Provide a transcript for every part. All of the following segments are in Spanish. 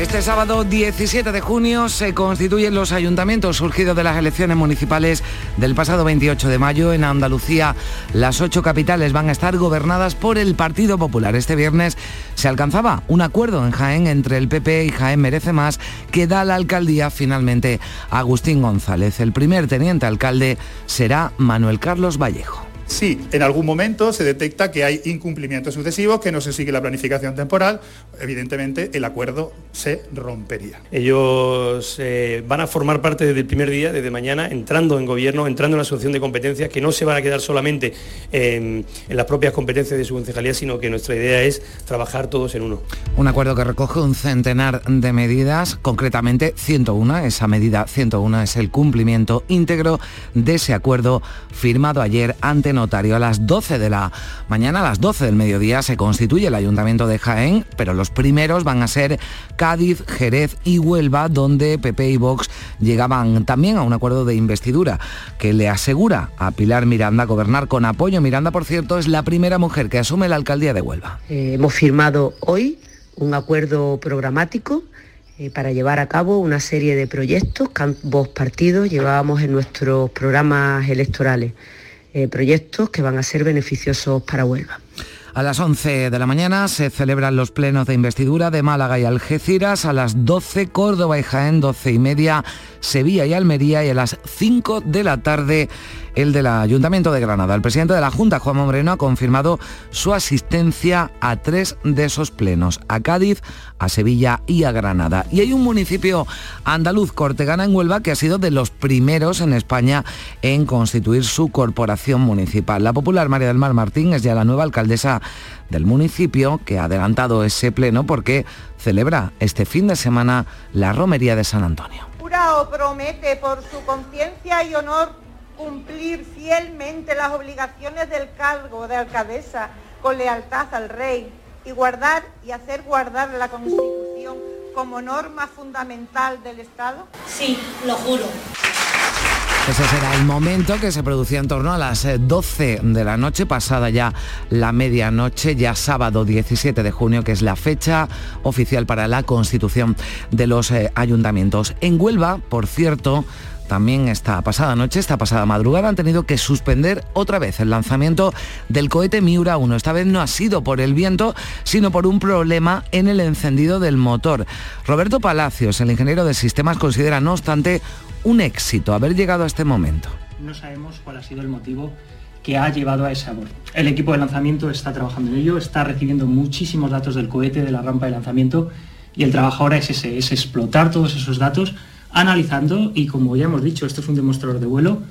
Este sábado 17 de junio se constituyen los ayuntamientos surgidos de las elecciones municipales del pasado 28 de mayo. En Andalucía, las ocho capitales van a estar gobernadas por el Partido Popular. Este viernes se alcanzaba un acuerdo en Jaén entre el PP y Jaén Merece Más que da la alcaldía finalmente a Agustín González. El primer teniente alcalde será Manuel Carlos Vallejo. Si en algún momento se detecta que hay incumplimientos sucesivos, que no se sigue la planificación temporal, evidentemente el acuerdo se rompería. Ellos eh, van a formar parte desde el primer día, desde mañana, entrando en gobierno, entrando en la asociación de competencias, que no se van a quedar solamente en, en las propias competencias de su concejalía, sino que nuestra idea es trabajar todos en uno. Un acuerdo que recoge un centenar de medidas, concretamente 101. Esa medida 101 es el cumplimiento íntegro de ese acuerdo firmado ayer ante notario. A las 12 de la mañana, a las 12 del mediodía, se constituye el Ayuntamiento de Jaén, pero los primeros van a ser Cádiz, Jerez y Huelva, donde PP y Vox llegaban también a un acuerdo de investidura que le asegura a Pilar Miranda gobernar con apoyo. Miranda, por cierto, es la primera mujer que asume la alcaldía de Huelva. Eh, hemos firmado hoy un acuerdo programático eh, para llevar a cabo una serie de proyectos que ambos partidos llevábamos en nuestros programas electorales. Eh, proyectos que van a ser beneficiosos para Huelva. A las 11 de la mañana se celebran los plenos de investidura de Málaga y Algeciras. A las 12 Córdoba y Jaén, 12 y media Sevilla y Almería. Y a las 5 de la tarde el del Ayuntamiento de Granada. El presidente de la Junta, Juan Moreno, ha confirmado su asistencia a tres de esos plenos, a Cádiz, a Sevilla y a Granada. Y hay un municipio andaluz, Cortegana en Huelva, que ha sido de los primeros en España en constituir su corporación municipal. La popular María del Mar Martín es ya la nueva alcaldesa del municipio que ha adelantado ese pleno porque celebra este fin de semana la romería de San Antonio. Jura o promete por su conciencia y honor cumplir fielmente las obligaciones del cargo de alcaldesa con lealtad al rey y guardar y hacer guardar la Constitución como norma fundamental del Estado? Sí, lo juro. Ese será el momento que se producía en torno a las 12 eh, de la noche, pasada ya la medianoche, ya sábado 17 de junio, que es la fecha oficial para la constitución de los eh, ayuntamientos. En Huelva, por cierto, también esta pasada noche, esta pasada madrugada, han tenido que suspender otra vez el lanzamiento del cohete Miura 1. Esta vez no ha sido por el viento, sino por un problema en el encendido del motor. Roberto Palacios, el ingeniero de sistemas, considera, no obstante, un éxito haber llegado a este momento. No sabemos cuál ha sido el motivo que ha llevado a ese aborto. El equipo de lanzamiento está trabajando en ello, está recibiendo muchísimos datos del cohete, de la rampa de lanzamiento, y el trabajo ahora es ese, es explotar todos esos datos analizando y como ya hemos dicho, esto es un demostrador de vuelo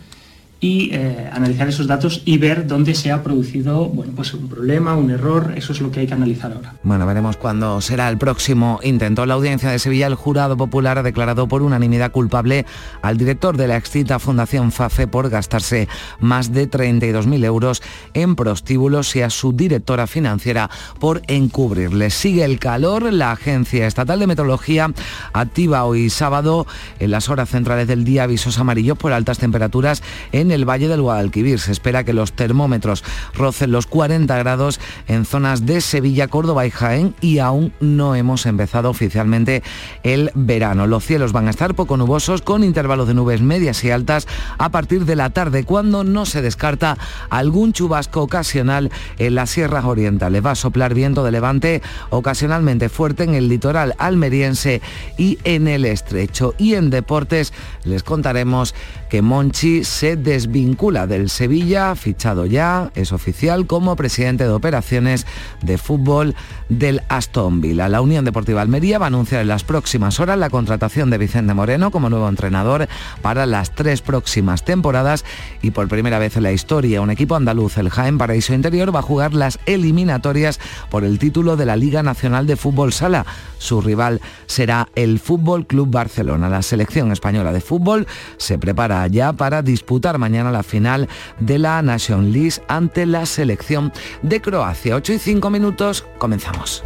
y eh, analizar esos datos y ver dónde se ha producido bueno, pues un problema, un error, eso es lo que hay que analizar ahora. Bueno, veremos cuándo será el próximo intento. La audiencia de Sevilla, el jurado popular ha declarado por unanimidad culpable al director de la extinta Fundación FAFE por gastarse más de 32.000 euros en prostíbulos y a su directora financiera por encubrirle. Sigue el calor, la Agencia Estatal de Meteorología activa hoy sábado en las horas centrales del día avisos amarillos por altas temperaturas en en el Valle del Guadalquivir. Se espera que los termómetros rocen los 40 grados en zonas de Sevilla, Córdoba y Jaén y aún no hemos empezado oficialmente el verano. Los cielos van a estar poco nubosos con intervalos de nubes medias y altas a partir de la tarde cuando no se descarta algún chubasco ocasional en las sierras orientales. Va a soplar viento de levante ocasionalmente fuerte en el litoral almeriense y en el estrecho. Y en deportes les contaremos que Monchi se desvincula del Sevilla, fichado ya, es oficial como presidente de operaciones de fútbol del Aston Villa. La Unión Deportiva Almería va a anunciar en las próximas horas la contratación de Vicente Moreno como nuevo entrenador para las tres próximas temporadas y por primera vez en la historia un equipo andaluz, el Jaén Paraíso Interior, va a jugar las eliminatorias por el título de la Liga Nacional de Fútbol Sala. Su rival será el Fútbol Club Barcelona. La selección española de fútbol se prepara ya para disputar la final de la Nation League ante la selección de Croacia. 8 y 5 minutos, comenzamos.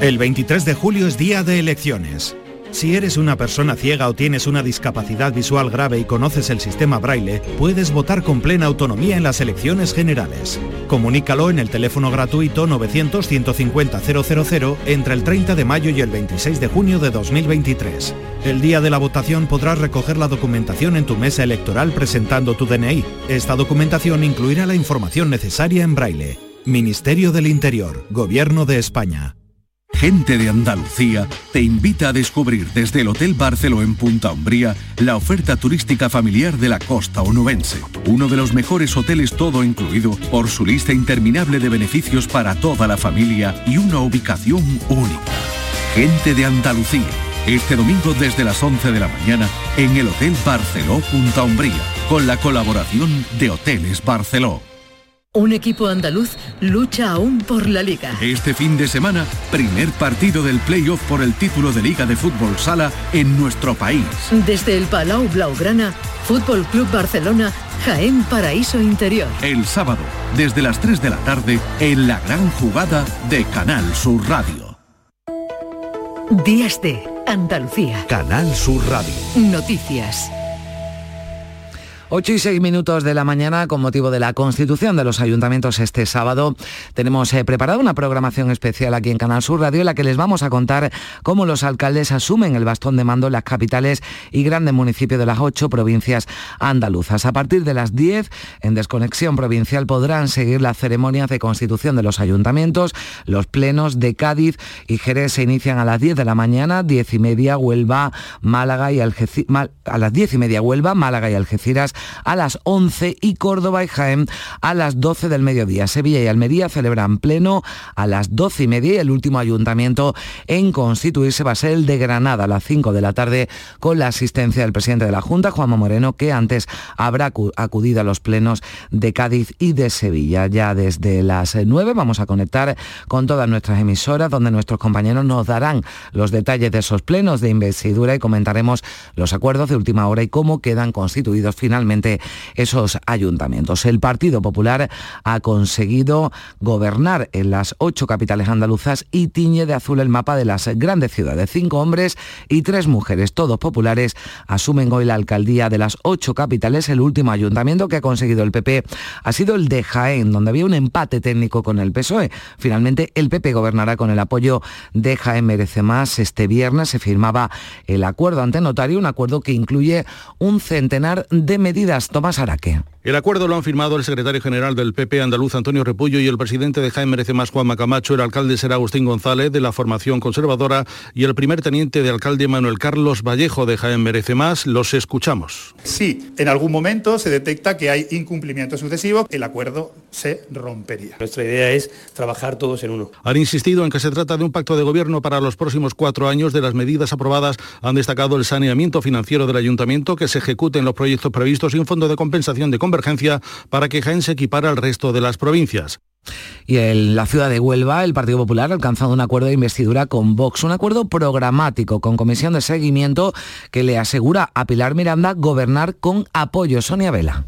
El 23 de julio es día de elecciones. Si eres una persona ciega o tienes una discapacidad visual grave y conoces el sistema braille, puedes votar con plena autonomía en las elecciones generales. Comunícalo en el teléfono gratuito 900-150-000 entre el 30 de mayo y el 26 de junio de 2023. El día de la votación podrás recoger la documentación en tu mesa electoral presentando tu DNI. Esta documentación incluirá la información necesaria en braille. Ministerio del Interior, Gobierno de España. Gente de Andalucía te invita a descubrir desde el Hotel Barceló en Punta Umbría la oferta turística familiar de la costa onubense. Uno de los mejores hoteles todo incluido por su lista interminable de beneficios para toda la familia y una ubicación única. Gente de Andalucía. Este domingo desde las 11 de la mañana en el Hotel Barceló Punta Umbría, con la colaboración de Hoteles Barceló. Un equipo andaluz lucha aún por la liga. Este fin de semana, primer partido del playoff por el título de Liga de Fútbol Sala en nuestro país. Desde el Palau Blaugrana, Fútbol Club Barcelona, Jaén Paraíso Interior. El sábado, desde las 3 de la tarde, en la gran jugada de Canal Sur Radio. Días de Andalucía. Canal Sur Radio. Noticias. 8 y 6 minutos de la mañana con motivo de la constitución de los ayuntamientos este sábado. Tenemos eh, preparada una programación especial aquí en Canal Sur Radio en la que les vamos a contar cómo los alcaldes asumen el bastón de mando en las capitales y grandes municipios de las ocho provincias andaluzas. A partir de las 10, en Desconexión Provincial podrán seguir las ceremonias de constitución de los ayuntamientos. Los plenos de Cádiz y Jerez se inician a las 10 de la mañana, 10 y media Huelva, Málaga y Algeciras, a las 10 y media Huelva, Málaga y Algeciras a las 11 y Córdoba y Jaén a las 12 del mediodía. Sevilla y Almería celebran pleno a las 12 y media y el último ayuntamiento en constituirse va a ser el de Granada a las 5 de la tarde con la asistencia del presidente de la Junta, Juanma Moreno, que antes habrá acudido a los plenos de Cádiz y de Sevilla. Ya desde las 9 vamos a conectar con todas nuestras emisoras donde nuestros compañeros nos darán los detalles de esos plenos de investidura y comentaremos los acuerdos de última hora y cómo quedan constituidos finalmente esos ayuntamientos. El Partido Popular ha conseguido gobernar en las ocho capitales andaluzas y tiñe de azul el mapa de las grandes ciudades. Cinco hombres y tres mujeres, todos populares, asumen hoy la alcaldía de las ocho capitales. El último ayuntamiento que ha conseguido el PP ha sido el de Jaén, donde había un empate técnico con el PSOE. Finalmente, el PP gobernará con el apoyo de Jaén Merece Más. Este viernes se firmaba el acuerdo ante notario, un acuerdo que incluye un centenar de medidas Tomás Araque. El acuerdo lo han firmado el secretario general del PP andaluz Antonio Repullo y el presidente de Jaén Merece Más Juan Macamacho, el alcalde será Agustín González de la formación conservadora y el primer teniente de alcalde Manuel Carlos Vallejo de Jaén Merece Más. Los escuchamos. Si en algún momento se detecta que hay incumplimientos sucesivos, el acuerdo se rompería. Nuestra idea es trabajar todos en uno. Han insistido en que se trata de un pacto de gobierno para los próximos cuatro años. De las medidas aprobadas han destacado el saneamiento financiero del ayuntamiento, que se ejecuten los proyectos previstos y un fondo de compensación de convergencia para que Jaén se equipara al resto de las provincias. Y en la ciudad de Huelva, el Partido Popular ha alcanzado un acuerdo de investidura con Vox, un acuerdo programático con comisión de seguimiento que le asegura a Pilar Miranda gobernar con apoyo. Sonia Vela.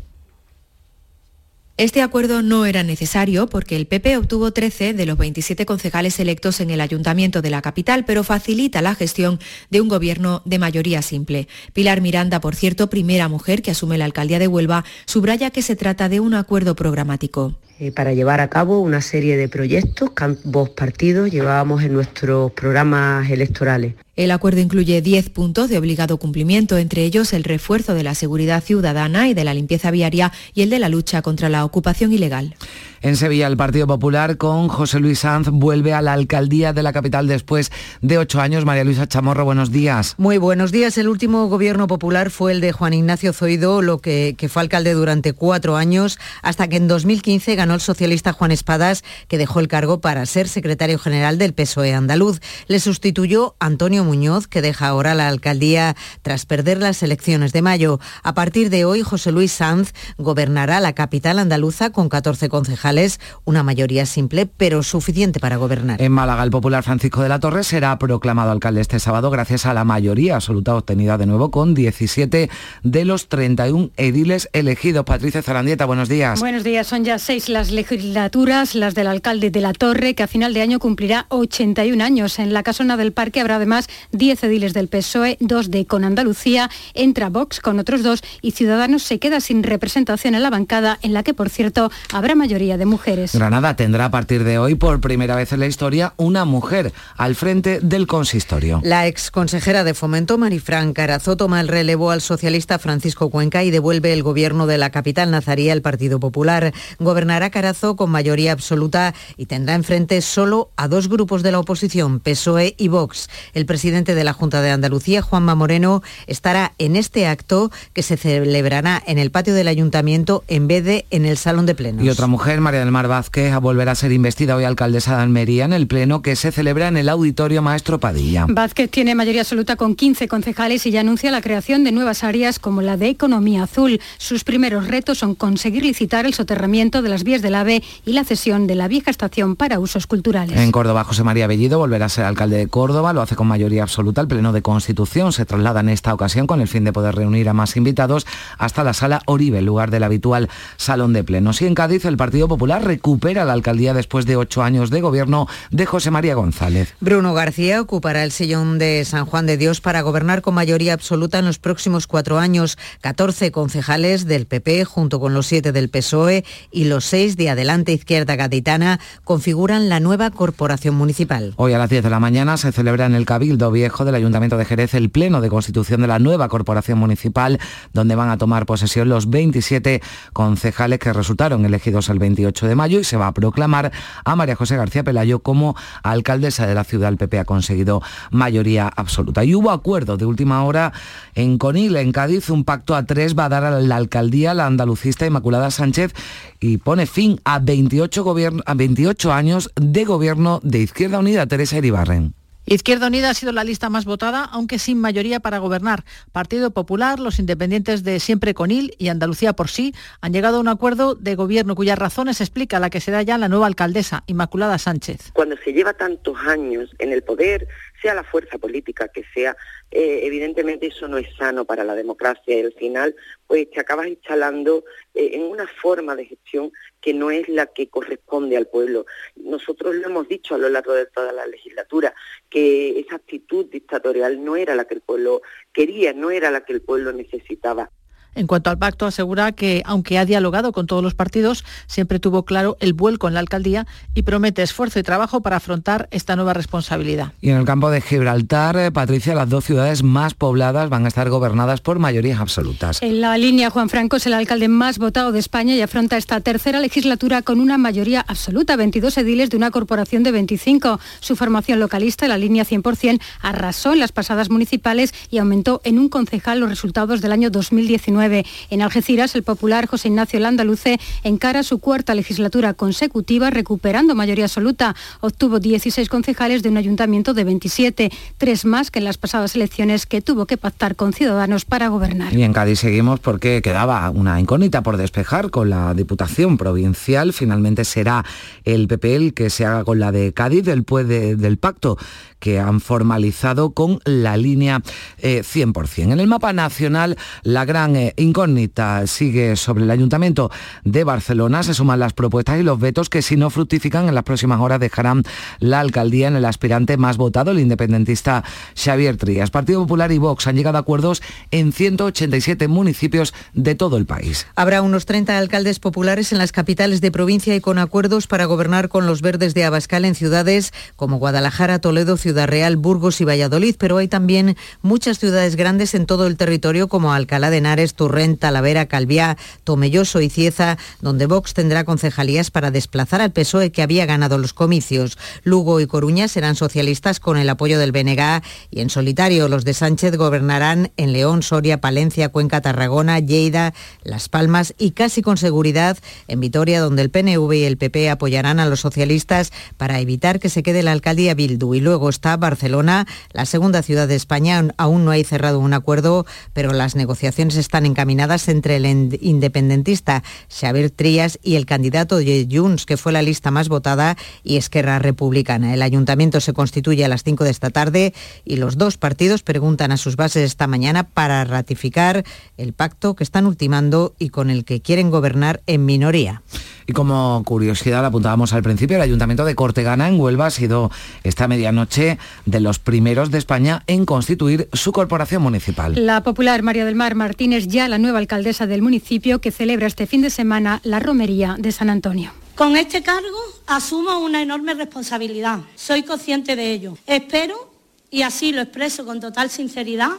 Este acuerdo no era necesario porque el PP obtuvo 13 de los 27 concejales electos en el ayuntamiento de la capital, pero facilita la gestión de un gobierno de mayoría simple. Pilar Miranda, por cierto, primera mujer que asume la alcaldía de Huelva, subraya que se trata de un acuerdo programático. Eh, para llevar a cabo una serie de proyectos que ambos partidos llevábamos en nuestros programas electorales. El acuerdo incluye 10 puntos de obligado cumplimiento, entre ellos el refuerzo de la seguridad ciudadana y de la limpieza viaria y el de la lucha contra la ocupación ilegal. En Sevilla, el Partido Popular con José Luis Sanz vuelve a la alcaldía de la capital después de ocho años. María Luisa Chamorro, buenos días. Muy buenos días. El último gobierno popular fue el de Juan Ignacio Zoido, lo que, que fue alcalde durante cuatro años, hasta que en 2015 ganó el socialista Juan Espadas, que dejó el cargo para ser secretario general del PSOE andaluz. Le sustituyó Antonio Muñoz, que deja ahora la alcaldía tras perder las elecciones de mayo. A partir de hoy, José Luis Sanz gobernará la capital andaluza con 14 concejales concejales, una mayoría simple, pero suficiente para gobernar. En Málaga, el popular Francisco de la Torre será proclamado alcalde este sábado gracias a la mayoría absoluta obtenida de nuevo con 17 de los 31 ediles elegidos. Patricia Zarandieta, buenos días. Buenos días. Son ya seis las legislaturas, las del alcalde de la Torre, que a final de año cumplirá 81 años. En la casona del parque habrá además 10 ediles del PSOE, dos de Con Andalucía, entra Vox con otros dos y Ciudadanos se queda sin representación en la bancada, en la que, por cierto, habrá mayoría de mujeres. Granada tendrá a partir de hoy, por primera vez en la historia, una mujer al frente del consistorio. La ex consejera de Fomento, Marifran Carazo, toma el relevo al socialista Francisco Cuenca y devuelve el gobierno de la capital nazarí al Partido Popular. Gobernará Carazo con mayoría absoluta y tendrá enfrente solo a dos grupos de la oposición, PSOE y Vox. El presidente de la Junta de Andalucía, Juanma Moreno, estará en este acto que se celebrará en el patio del ayuntamiento en vez de en el salón de plenos. Y otra mujer, María del Mar Vázquez, volverá a ser investida hoy alcaldesa de Almería en el pleno que se celebra en el auditorio Maestro Padilla. Vázquez tiene mayoría absoluta con 15 concejales y ya anuncia la creación de nuevas áreas como la de economía azul. Sus primeros retos son conseguir licitar el soterramiento de las vías del AVE y la cesión de la vieja estación para usos culturales. En Córdoba, José María Bellido volverá a ser alcalde de Córdoba, lo hace con mayoría absoluta. El Pleno de Constitución se traslada en esta ocasión con el fin de poder reunir a más invitados hasta la sala Oribe, lugar del habitual salón de plenos. Y en Cádiz, el Partido Popular recupera la alcaldía después de ocho años de gobierno de José María González. Bruno García ocupará el sillón de San Juan de Dios para gobernar con mayoría absoluta en los próximos cuatro años. 14 concejales del PP, junto con los siete del PSOE y los seis de Adelante Izquierda Gaditana, configuran la nueva corporación municipal. Hoy a las 10 de la mañana se celebra en el Cabildo Viejo del Ayuntamiento de Jerez el pleno de constitución de la nueva corporación municipal, donde van a tomar posesión los 27 concejales que resultaron elegidos el 28 de mayo y se va a proclamar a María José García Pelayo como alcaldesa de la ciudad. El PP ha conseguido mayoría absoluta. Y hubo acuerdo de última hora en Conil, en Cádiz, un pacto a tres va a dar a la alcaldía la andalucista Inmaculada Sánchez y pone fin a 28, a 28 años de gobierno de Izquierda Unida, Teresa Iribarren. Izquierda Unida ha sido la lista más votada, aunque sin mayoría para gobernar. Partido Popular, los independientes de Siempre Conil y Andalucía por sí han llegado a un acuerdo de gobierno cuyas razones explica la que será ya la nueva alcaldesa, Inmaculada Sánchez. Cuando se lleva tantos años en el poder, sea la fuerza política que sea, eh, evidentemente eso no es sano para la democracia y al final pues te acabas instalando eh, en una forma de gestión que no es la que corresponde al pueblo. Nosotros lo hemos dicho a lo largo de toda la legislatura, que esa actitud dictatorial no era la que el pueblo quería, no era la que el pueblo necesitaba. En cuanto al pacto, asegura que, aunque ha dialogado con todos los partidos, siempre tuvo claro el vuelco en la alcaldía y promete esfuerzo y trabajo para afrontar esta nueva responsabilidad. Y en el campo de Gibraltar, eh, Patricia, las dos ciudades más pobladas van a estar gobernadas por mayorías absolutas. En la línea, Juan Franco es el alcalde más votado de España y afronta esta tercera legislatura con una mayoría absoluta, 22 ediles de una corporación de 25. Su formación localista, la línea 100%, arrasó en las pasadas municipales y aumentó en un concejal los resultados del año 2019. En Algeciras, el popular José Ignacio Landaluce encara su cuarta legislatura consecutiva recuperando mayoría absoluta. Obtuvo 16 concejales de un ayuntamiento de 27, tres más que en las pasadas elecciones que tuvo que pactar con Ciudadanos para gobernar. Y en Cádiz seguimos porque quedaba una incógnita por despejar con la Diputación Provincial. Finalmente será el PP el que se haga con la de Cádiz después del pacto que han formalizado con la línea 100%. Eh, en el mapa nacional, la gran eh, incógnita sigue sobre el Ayuntamiento de Barcelona. Se suman las propuestas y los vetos que si no fructifican en las próximas horas dejarán la alcaldía en el aspirante más votado, el independentista Xavier Trías. Partido Popular y Vox han llegado a acuerdos en 187 municipios de todo el país. Habrá unos 30 alcaldes populares en las capitales de provincia y con acuerdos para gobernar con los verdes de Abascal en ciudades como Guadalajara, Toledo, Ciudad Real, Burgos y Valladolid, pero hay también muchas ciudades grandes en todo el territorio como Alcalá de Henares, Turren, Talavera, Calviá, Tomelloso y Cieza, donde Vox tendrá concejalías para desplazar al PSOE que había ganado los comicios. Lugo y Coruña serán socialistas con el apoyo del BNG y en solitario los de Sánchez gobernarán en León, Soria, Palencia, Cuenca, Tarragona, Lleida, Las Palmas y casi con seguridad en Vitoria, donde el PNV y el PP apoyarán a los socialistas para evitar que se quede la alcaldía Bildu. Y luego costa, Barcelona, la segunda ciudad de España. Aún no hay cerrado un acuerdo, pero las negociaciones están encaminadas entre el independentista Xavier Trías y el candidato de Junts, que fue la lista más votada, y Esquerra Republicana. El ayuntamiento se constituye a las 5 de esta tarde y los dos partidos preguntan a sus bases esta mañana para ratificar el pacto que están ultimando y con el que quieren gobernar en minoría. Y como curiosidad, apuntábamos al principio, el Ayuntamiento de Cortegana en Huelva ha sido esta medianoche de los primeros de España en constituir su corporación municipal. La popular María del Mar Martínez, ya la nueva alcaldesa del municipio, que celebra este fin de semana la romería de San Antonio. Con este cargo asumo una enorme responsabilidad. Soy consciente de ello. Espero, y así lo expreso con total sinceridad,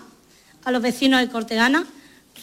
a los vecinos de Cortegana,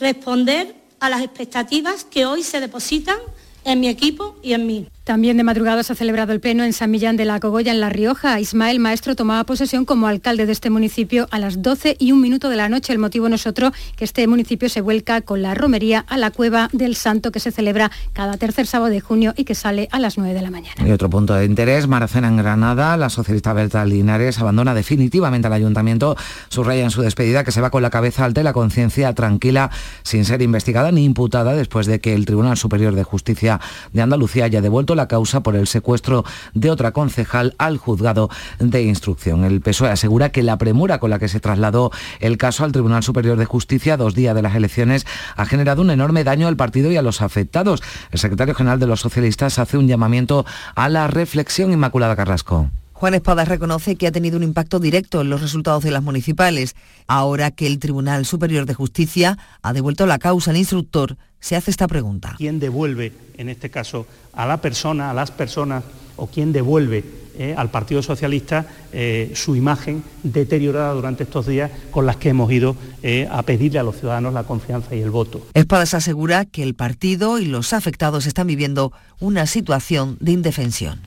responder a las expectativas que hoy se depositan en mi equipo y en mí. También de madrugada se ha celebrado el pleno en San Millán de la Cogolla, en La Rioja. Ismael Maestro tomaba posesión como alcalde de este municipio a las 12 y un minuto de la noche. El motivo no es otro que este municipio se vuelca con la romería a la Cueva del Santo que se celebra cada tercer sábado de junio y que sale a las 9 de la mañana. Y otro punto de interés, Maracena en Granada. La socialista Berta Linares abandona definitivamente al ayuntamiento. Subraya en su despedida que se va con la cabeza alta y la conciencia tranquila sin ser investigada ni imputada después de que el Tribunal Superior de Justicia de Andalucía haya devuelto la causa por el secuestro de otra concejal al juzgado de instrucción. El PSOE asegura que la premura con la que se trasladó el caso al Tribunal Superior de Justicia dos días de las elecciones ha generado un enorme daño al partido y a los afectados. El secretario general de los socialistas hace un llamamiento a la reflexión Inmaculada Carrasco. Juan Espadas reconoce que ha tenido un impacto directo en los resultados de las municipales, ahora que el Tribunal Superior de Justicia ha devuelto la causa al instructor se hace esta pregunta. ¿Quién devuelve, en este caso, a la persona, a las personas, o quién devuelve eh, al Partido Socialista eh, su imagen deteriorada durante estos días con las que hemos ido eh, a pedirle a los ciudadanos la confianza y el voto? Espadas asegura que el partido y los afectados están viviendo una situación de indefensión.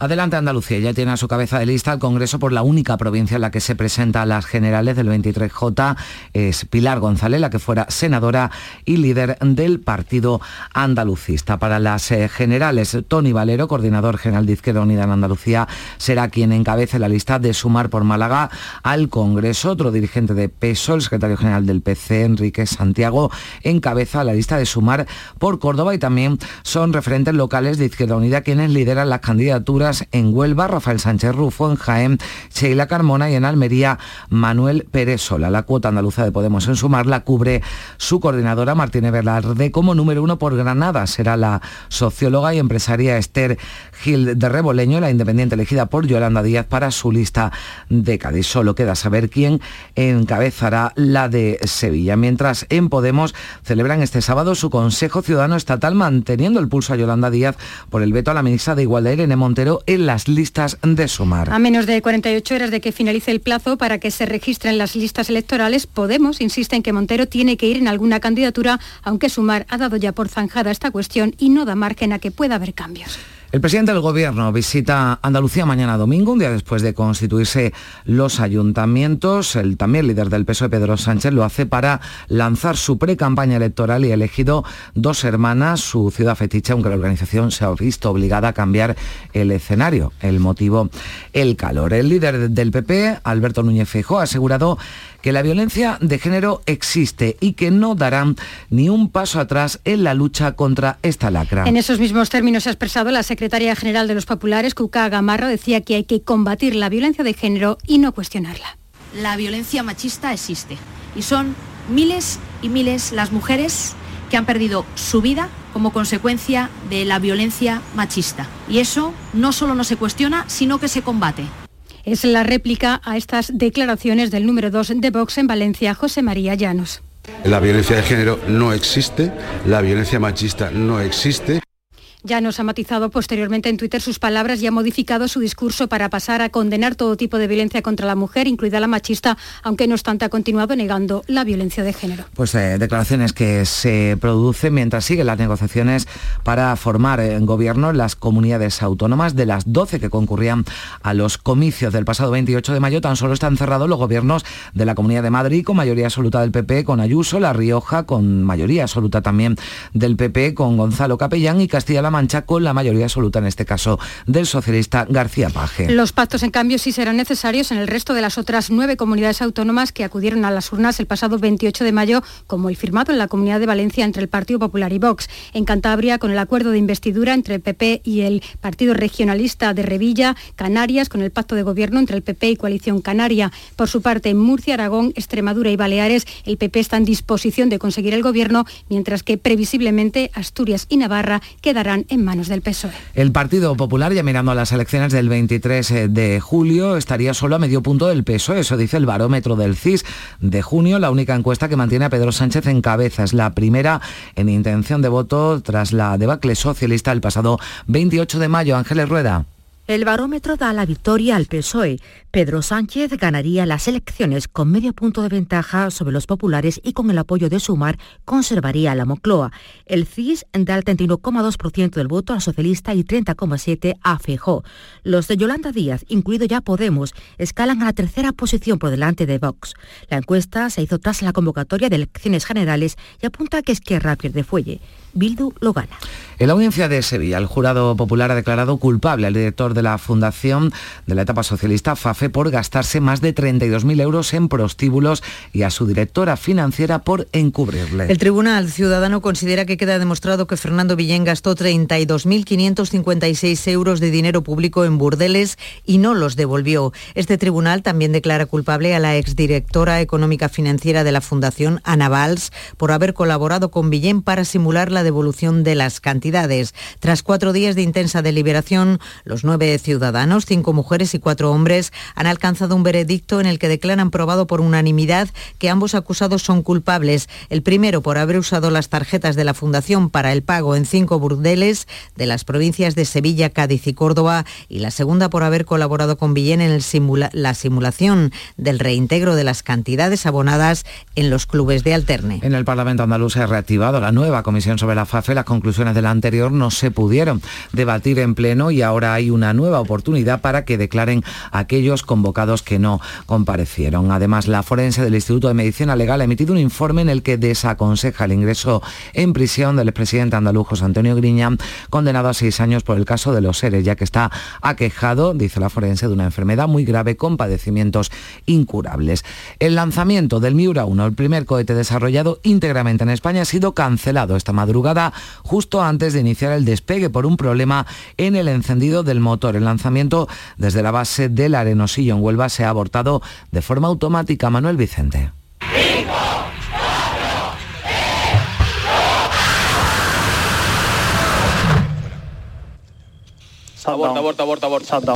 Adelante Andalucía, ya tiene a su cabeza de lista el Congreso por la única provincia en la que se presenta a las generales del 23J. Es Pilar González, la que fuera senadora y líder del partido andalucista. Para las eh, generales, Tony Valero, coordinador general de Izquierda Unida en Andalucía, será quien encabece la lista de sumar por Málaga al Congreso. Otro dirigente de peso, el secretario general del PC, Enrique Santiago, encabeza la lista de sumar por Córdoba y también son referentes locales de Izquierda Unida quienes lideran las candidaturas en Huelva, Rafael Sánchez Rufo, en Jaén, Sheila Carmona y en Almería, Manuel Pérez Sola. La cuota andaluza de Podemos en sumar la cubre su coordinadora Martínez Velarde como número uno por Granada. Será la socióloga y empresaria Esther Gil de Reboleño, la independiente elegida por Yolanda Díaz para su lista de Cádiz. Solo queda saber quién encabezará la de Sevilla. Mientras en Podemos celebran este sábado su Consejo Ciudadano Estatal manteniendo el pulso a Yolanda Díaz por el veto a la ministra de Igualdad Irene Montero en las listas de sumar. A menos de 48 horas de que finalice el plazo para que se registren las listas electorales, Podemos insiste en que Montero tiene que ir en alguna candidatura, aunque sumar ha dado ya por zanjada esta cuestión y no da margen a que pueda haber cambios. El presidente del Gobierno visita Andalucía mañana domingo, un día después de constituirse los ayuntamientos. El también líder del PSOE, Pedro Sánchez, lo hace para lanzar su pre-campaña electoral y ha elegido dos hermanas, su ciudad fetiche, aunque la organización se ha visto obligada a cambiar el escenario. El motivo, el calor. El líder del PP, Alberto Núñez Feijóo, ha asegurado que la violencia de género existe y que no darán ni un paso atrás en la lucha contra esta lacra. En esos mismos términos ha expresado la secretaria general de los populares, Cuca Gamarra, decía que hay que combatir la violencia de género y no cuestionarla. La violencia machista existe y son miles y miles las mujeres que han perdido su vida como consecuencia de la violencia machista. Y eso no solo no se cuestiona, sino que se combate. Es la réplica a estas declaraciones del número 2 de Vox en Valencia, José María Llanos. La violencia de género no existe, la violencia machista no existe. Ya nos ha matizado posteriormente en Twitter sus palabras y ha modificado su discurso para pasar a condenar todo tipo de violencia contra la mujer, incluida la machista, aunque no obstante ha continuado negando la violencia de género. Pues eh, declaraciones que se producen mientras siguen las negociaciones para formar en gobierno las comunidades autónomas de las 12 que concurrían a los comicios del pasado 28 de mayo. Tan solo están cerrados los gobiernos de la Comunidad de Madrid con mayoría absoluta del PP, con Ayuso, La Rioja con mayoría absoluta también del PP, con Gonzalo Capellán y Castilla-La con la mayoría absoluta, en este caso del socialista García Paje. Los pactos, en cambio, sí serán necesarios en el resto de las otras nueve comunidades autónomas que acudieron a las urnas el pasado 28 de mayo, como el firmado en la Comunidad de Valencia entre el Partido Popular y Vox. En Cantabria, con el acuerdo de investidura entre el PP y el Partido Regionalista de Revilla, Canarias, con el pacto de gobierno entre el PP y Coalición Canaria. Por su parte, en Murcia, Aragón, Extremadura y Baleares, el PP está en disposición de conseguir el gobierno, mientras que previsiblemente Asturias y Navarra quedarán en manos del PSOE. El Partido Popular, ya mirando a las elecciones del 23 eh, de julio, estaría solo a medio punto del PSOE, eso dice el barómetro del CIS de junio, la única encuesta que mantiene a Pedro Sánchez en cabeza. Es la primera en intención de voto tras la debacle socialista el pasado 28 de mayo. Ángeles Rueda. El barómetro da la victoria al PSOE. Pedro Sánchez ganaría las elecciones con medio punto de ventaja sobre los populares y con el apoyo de Sumar conservaría la Mocloa. El CIS da el 31,2% del voto al socialista y 30,7% a Fejó. Los de Yolanda Díaz, incluido ya Podemos, escalan a la tercera posición por delante de Vox. La encuesta se hizo tras la convocatoria de elecciones generales y apunta a que Esquerra pierde fuelle. Bildu lo gana. En la audiencia de Sevilla, el jurado popular ha declarado culpable al director de la fundación de la etapa socialista, FAFE, por gastarse más de 32.000 euros en prostíbulos y a su directora financiera por encubrirle. El Tribunal Ciudadano considera que queda demostrado que Fernando Villén gastó 32.556 euros de dinero público en burdeles y no los devolvió. Este tribunal también declara culpable a la exdirectora económica financiera de la Fundación, Ana Valls, por haber colaborado con Villén para simular la devolución de las cantidades. Tras cuatro días de intensa deliberación, los nueve ciudadanos, cinco mujeres y cuatro hombres, han alcanzado un veredicto en el que declaran probado por unanimidad que ambos acusados son culpables. El primero por haber usado las tarjetas de la Fundación para el pago en cinco burdeles de las provincias de Sevilla, Cádiz y Córdoba y la segunda por haber colaborado con Villén en la simulación del reintegro de las cantidades abonadas en los clubes de alterne. En el Parlamento andaluz se ha reactivado la nueva comisión sobre la FAFE. Las conclusiones de la anterior no se pudieron debatir en pleno y ahora hay una nueva oportunidad para que declaren aquellos convocados que no comparecieron. Además, la forense del Instituto de Medicina Legal ha emitido un informe en el que desaconseja el ingreso en prisión del expresidente andaluz José Antonio Griña, condenado a seis años por el caso de los seres, ya que está aquejado, dice la forense, de una enfermedad muy grave con padecimientos incurables. El lanzamiento del Miura 1, el primer cohete desarrollado íntegramente en España, ha sido cancelado esta madrugada justo antes de iniciar el despegue por un problema en el encendido del motor. El lanzamiento desde la base del Arenosillo en Huelva se ha abortado de forma automática. Manuel Vicente. Aborta, aborta, aborta, aborta.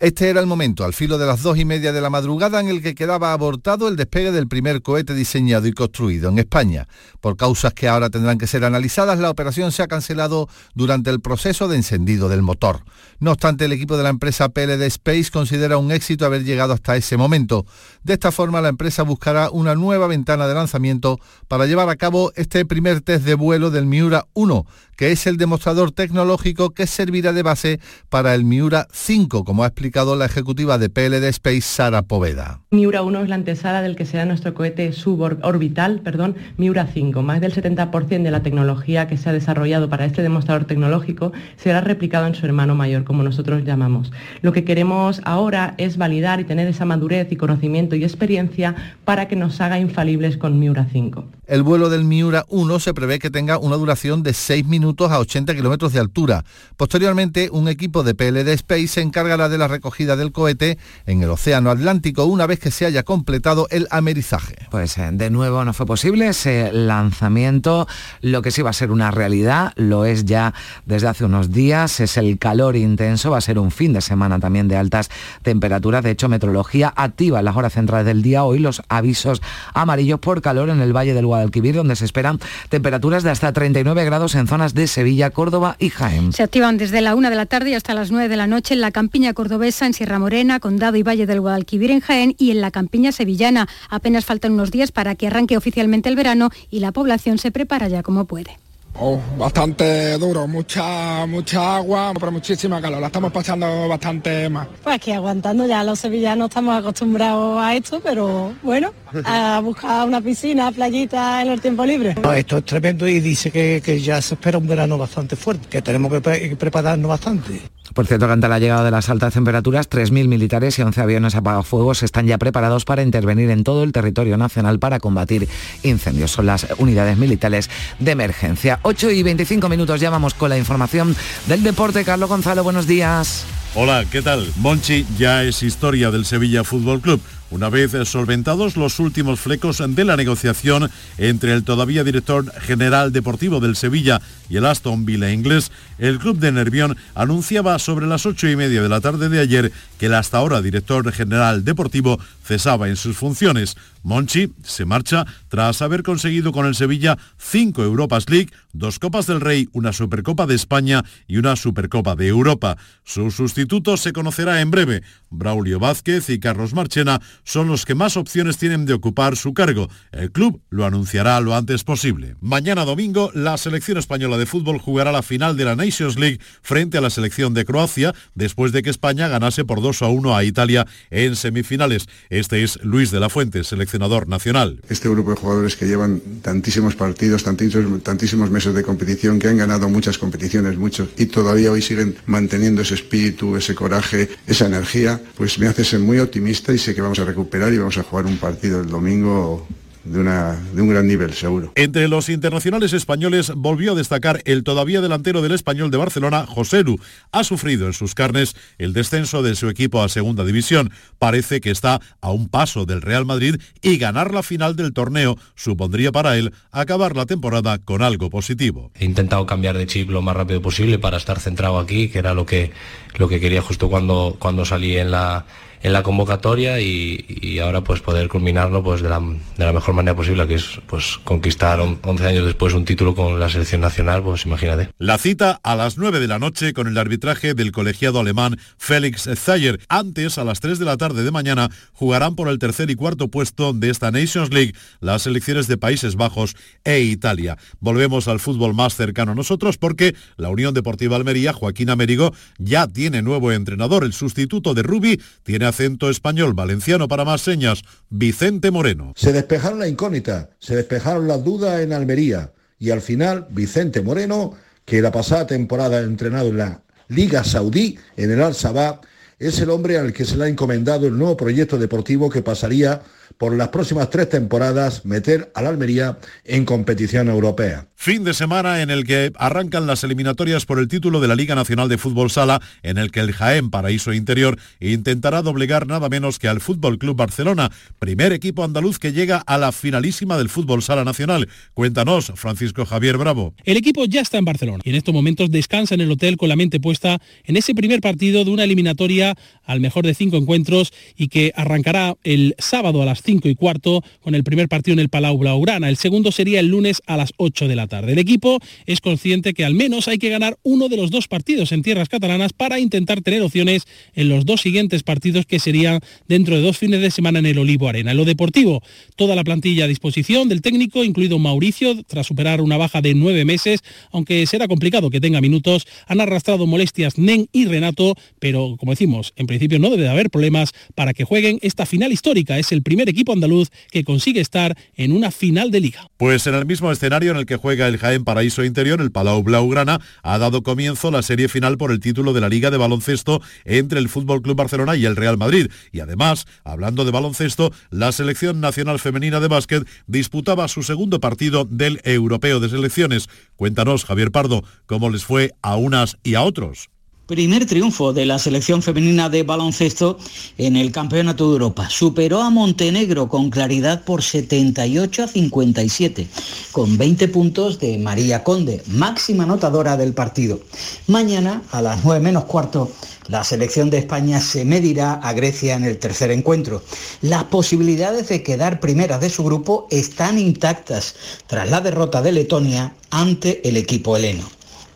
Este era el momento, al filo de las dos y media de la madrugada, en el que quedaba abortado el despegue del primer cohete diseñado y construido en España. Por causas que ahora tendrán que ser analizadas, la operación se ha cancelado durante el proceso de encendido del motor. No obstante, el equipo de la empresa PLD Space considera un éxito haber llegado hasta ese momento. De esta forma, la empresa buscará una nueva ventana de lanzamiento para llevar a cabo este primer test de vuelo del Miura 1, que es el demostrador tecnológico que servirá de base para el Miura 5, como ha explicado la ejecutiva de PLD Space, Sara Poveda. Miura 1 es la antesala del que será nuestro cohete suborbital, perdón, Miura 5. Más del 70% de la tecnología que se ha desarrollado para este demostrador tecnológico será replicado en su hermano mayor, como nosotros llamamos. Lo que queremos ahora es validar y tener esa madurez y conocimiento y experiencia para que nos haga infalibles con Miura 5. El vuelo del Miura 1 se prevé que tenga una duración de 6 minutos a 80 kilómetros de altura. Posteriormente, un equipo de PLD Space se encargará de la recogida del cohete en el Océano Atlántico una vez que se haya completado el amerizaje. Pues eh, de nuevo no fue posible ese lanzamiento. Lo que sí va a ser una realidad, lo es ya desde hace unos días, es el calor intenso, va a ser un fin de semana también de altas temperaturas. De hecho, Metrología activa en las horas centrales del día hoy los avisos amarillos por calor en el Valle del Guadalquivir, donde se esperan temperaturas de hasta 39 grados en zonas Sevilla, Córdoba y Jaén. Se activan desde la 1 de la tarde y hasta las 9 de la noche en la campiña cordobesa, en Sierra Morena, Condado y Valle del Guadalquivir en Jaén y en la campiña sevillana. Apenas faltan unos días para que arranque oficialmente el verano y la población se prepara ya como puede. Oh, bastante duro, mucha, mucha agua, pero muchísima calor. La estamos pasando bastante mal. Pues que aguantando ya los sevillanos estamos acostumbrados a esto, pero bueno, a buscar una piscina, playita en el tiempo libre. esto es tremendo y dice que, que, ya se espera un verano bastante fuerte, que tenemos que, pre prepararnos bastante. Por cierto, que ante la llegada de las altas temperaturas, 3.000 militares y 11 aviones apagafuegos están ya preparados para intervenir en todo el territorio nacional para combatir incendios. Son las unidades militares de emergencia. 8 y 25 minutos ya vamos con la información del deporte. Carlos Gonzalo, buenos días. Hola, ¿qué tal? Monchi ya es historia del Sevilla Fútbol Club. Una vez solventados los últimos flecos de la negociación entre el todavía director general deportivo del Sevilla y el Aston Villa inglés, el club de Nervión anunciaba sobre las ocho y media de la tarde de ayer que el hasta ahora director general deportivo cesaba en sus funciones. Monchi se marcha tras haber conseguido con el Sevilla cinco Europas League, dos Copas del Rey, una Supercopa de España y una Supercopa de Europa. Su sustituto se conocerá en breve. Braulio Vázquez y Carlos Marchena son los que más opciones tienen de ocupar su cargo. El club lo anunciará lo antes posible. Mañana domingo, la selección española de fútbol jugará la final de la Nations League frente a la selección de Croacia, después de que España ganase por 2 a 1 a Italia en semifinales. Este es Luis de la Fuente, seleccionador nacional. Este grupo de jugadores que llevan tantísimos partidos, tantísimos, tantísimos meses de competición, que han ganado muchas competiciones, muchos, y todavía hoy siguen manteniendo ese espíritu, ese coraje, esa energía, pues me hace ser muy optimista y sé que vamos a recuperar y vamos a jugar un partido el domingo de, una, de, un gran nivel, seguro. Entre los internacionales españoles volvió a destacar el todavía delantero del español de Barcelona, José Lu. Ha sufrido en sus carnes el descenso de su equipo a segunda división. Parece que está a un paso del Real Madrid y ganar la final del torneo supondría para él acabar la temporada con algo positivo. He intentado cambiar de chip lo más rápido posible para estar centrado aquí, que era lo que, lo que quería justo cuando, cuando salí en la en la convocatoria y, ahora pues poder culminarlo pues de la, de la, mejor manera posible, que es pues conquistar 11 años después un título con la selección nacional, pues imagínate. La cita a las 9 de la noche con el arbitraje del colegiado alemán Félix Zayer. Antes, a las 3 de la tarde de mañana, jugarán por el tercer y cuarto puesto de esta Nations League las selecciones de Países Bajos e Italia. Volvemos al fútbol más cercano a nosotros porque la Unión Deportiva Almería, Joaquín Américo, ya tiene nuevo entrenador. El sustituto de Rubi tiene acento español valenciano para más señas, Vicente Moreno. Se despejaron la incógnita, se despejaron las dudas en Almería y al final Vicente Moreno, que la pasada temporada ha entrenado en la Liga Saudí, en el Al-Sabah, es el hombre al que se le ha encomendado el nuevo proyecto deportivo que pasaría por las próximas tres temporadas meter a la Almería en competición europea. Fin de semana en el que arrancan las eliminatorias por el título de la Liga Nacional de Fútbol Sala, en el que el Jaén Paraíso Interior intentará doblegar nada menos que al Fútbol Club Barcelona, primer equipo andaluz que llega a la finalísima del Fútbol Sala Nacional. Cuéntanos, Francisco Javier Bravo. El equipo ya está en Barcelona y en estos momentos descansa en el hotel con la mente puesta en ese primer partido de una eliminatoria al mejor de cinco encuentros y que arrancará el sábado a las 5 y cuarto con el primer partido en el Palau Blaugrana. El segundo sería el lunes a las 8 de la tarde. El equipo es consciente que al menos hay que ganar uno de los dos partidos en tierras catalanas para intentar tener opciones en los dos siguientes partidos que serían dentro de dos fines de semana en el Olivo Arena. En lo deportivo, toda la plantilla a disposición del técnico, incluido Mauricio, tras superar una baja de nueve meses, aunque será complicado que tenga minutos, han arrastrado molestias Nen y Renato, pero como decimos, en principio no debe de haber problemas para que jueguen esta final histórica. Es el primer equipo andaluz que consigue estar en una final de liga. Pues en el mismo escenario en el que juega el Jaén Paraíso Interior, el Palau Blaugrana, ha dado comienzo la serie final por el título de la Liga de Baloncesto entre el Fútbol Club Barcelona y el Real Madrid. Y además, hablando de baloncesto, la selección nacional femenina de básquet disputaba su segundo partido del Europeo de Selecciones. Cuéntanos, Javier Pardo, cómo les fue a unas y a otros. Primer triunfo de la selección femenina de baloncesto en el Campeonato de Europa. Superó a Montenegro con claridad por 78 a 57, con 20 puntos de María Conde, máxima anotadora del partido. Mañana, a las 9 menos cuarto, la selección de España se medirá a Grecia en el tercer encuentro. Las posibilidades de quedar primeras de su grupo están intactas tras la derrota de Letonia ante el equipo heleno.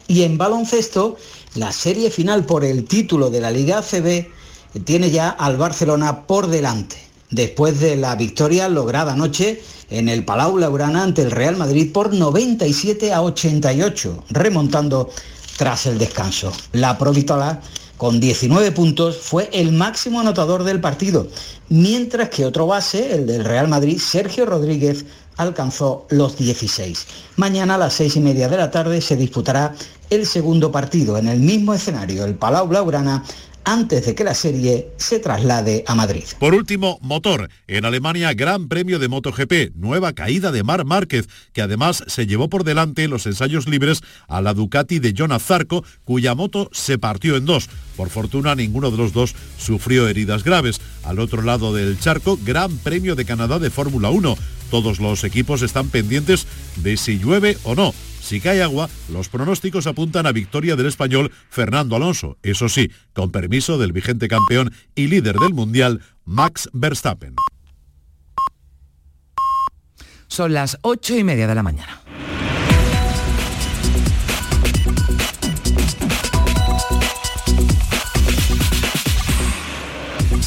Y en baloncesto, la serie final por el título de la Liga ACB tiene ya al Barcelona por delante. después de la victoria lograda anoche en el Palau Laurana ante el Real Madrid por 97 a 88, remontando tras el descanso. La Provitola con 19 puntos fue el máximo anotador del partido, mientras que otro base, el del Real Madrid, Sergio Rodríguez, alcanzó los 16. Mañana a las seis y media de la tarde se disputará el segundo partido en el mismo escenario, el Palau Blaugrana, antes de que la serie se traslade a Madrid. Por último, motor. En Alemania, Gran Premio de MotoGP, nueva caída de Mar Márquez, que además se llevó por delante los ensayos libres a la Ducati de Jonas Zarco, cuya moto se partió en dos. Por fortuna, ninguno de los dos sufrió heridas graves. Al otro lado del charco, Gran Premio de Canadá de Fórmula 1. Todos los equipos están pendientes de si llueve o no. Si cae agua, los pronósticos apuntan a victoria del español Fernando Alonso, eso sí, con permiso del vigente campeón y líder del Mundial, Max Verstappen. Son las ocho y media de la mañana.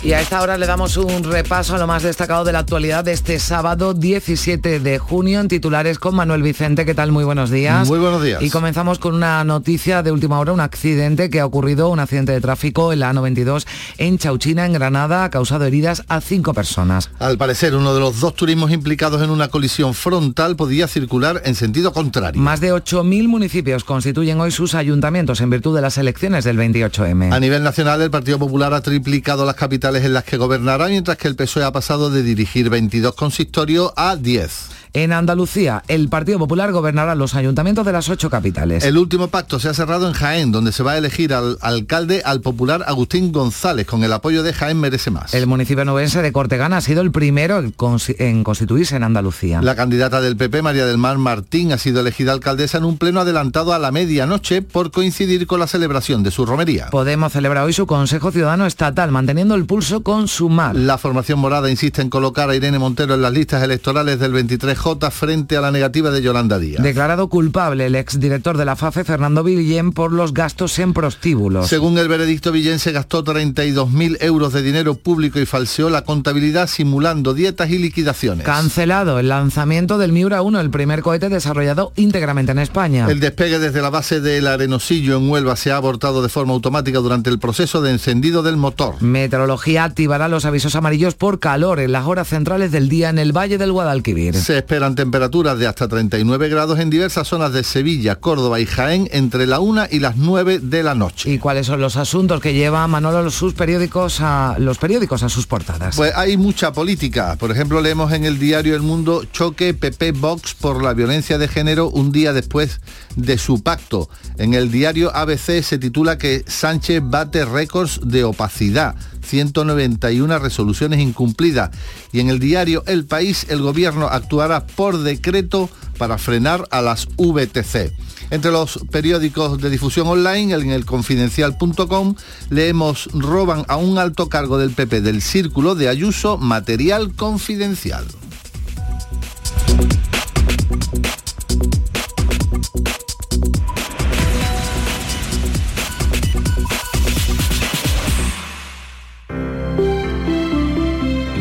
Y a esta hora le damos un repaso a lo más destacado de la actualidad de este sábado 17 de junio en titulares con Manuel Vicente. ¿Qué tal? Muy buenos días. Muy buenos días. Y comenzamos con una noticia de última hora, un accidente que ha ocurrido, un accidente de tráfico en la A92 en Chauchina, en Granada, ha causado heridas a cinco personas. Al parecer, uno de los dos turismos implicados en una colisión frontal podía circular en sentido contrario. Más de 8.000 municipios constituyen hoy sus ayuntamientos en virtud de las elecciones del 28M. A nivel nacional, el Partido Popular ha triplicado las capitales en las que gobernará, mientras que el PSOE ha pasado de dirigir 22 consistorios a 10. En Andalucía, el Partido Popular gobernará los ayuntamientos de las ocho capitales. El último pacto se ha cerrado en Jaén, donde se va a elegir al alcalde al popular Agustín González, con el apoyo de Jaén Merece Más. El municipio nubense de Cortegana ha sido el primero en constituirse en Andalucía. La candidata del PP, María del Mar Martín, ha sido elegida alcaldesa en un pleno adelantado a la medianoche por coincidir con la celebración de su romería. Podemos celebrar hoy su Consejo Ciudadano Estatal, manteniendo el pulso con su mar. La formación morada insiste en colocar a Irene Montero en las listas electorales del 23 frente a la negativa de Yolanda Díaz. Declarado culpable el exdirector de la FAFE, Fernando Villén, por los gastos en prostíbulos. Según el veredicto, Villén se gastó 32.000 euros de dinero público y falseó la contabilidad simulando dietas y liquidaciones. Cancelado el lanzamiento del Miura 1, el primer cohete desarrollado íntegramente en España. El despegue desde la base del Arenosillo en Huelva se ha abortado de forma automática durante el proceso de encendido del motor. Meteorología activará los avisos amarillos por calor en las horas centrales del día en el Valle del Guadalquivir. Se esperan temperaturas de hasta 39 grados en diversas zonas de Sevilla, Córdoba y Jaén entre la 1 y las 9 de la noche. ¿Y cuáles son los asuntos que lleva Manolo sus periódicos a los periódicos a sus portadas? Pues hay mucha política. Por ejemplo, leemos en el diario El Mundo choque PP Vox por la violencia de género un día después de su pacto. En el diario ABC se titula que Sánchez bate récords de opacidad. 191 resoluciones incumplidas. Y en el diario El País el gobierno actuará por decreto para frenar a las VTC. Entre los periódicos de difusión online, en el confidencial.com, leemos roban a un alto cargo del PP del Círculo de Ayuso material confidencial.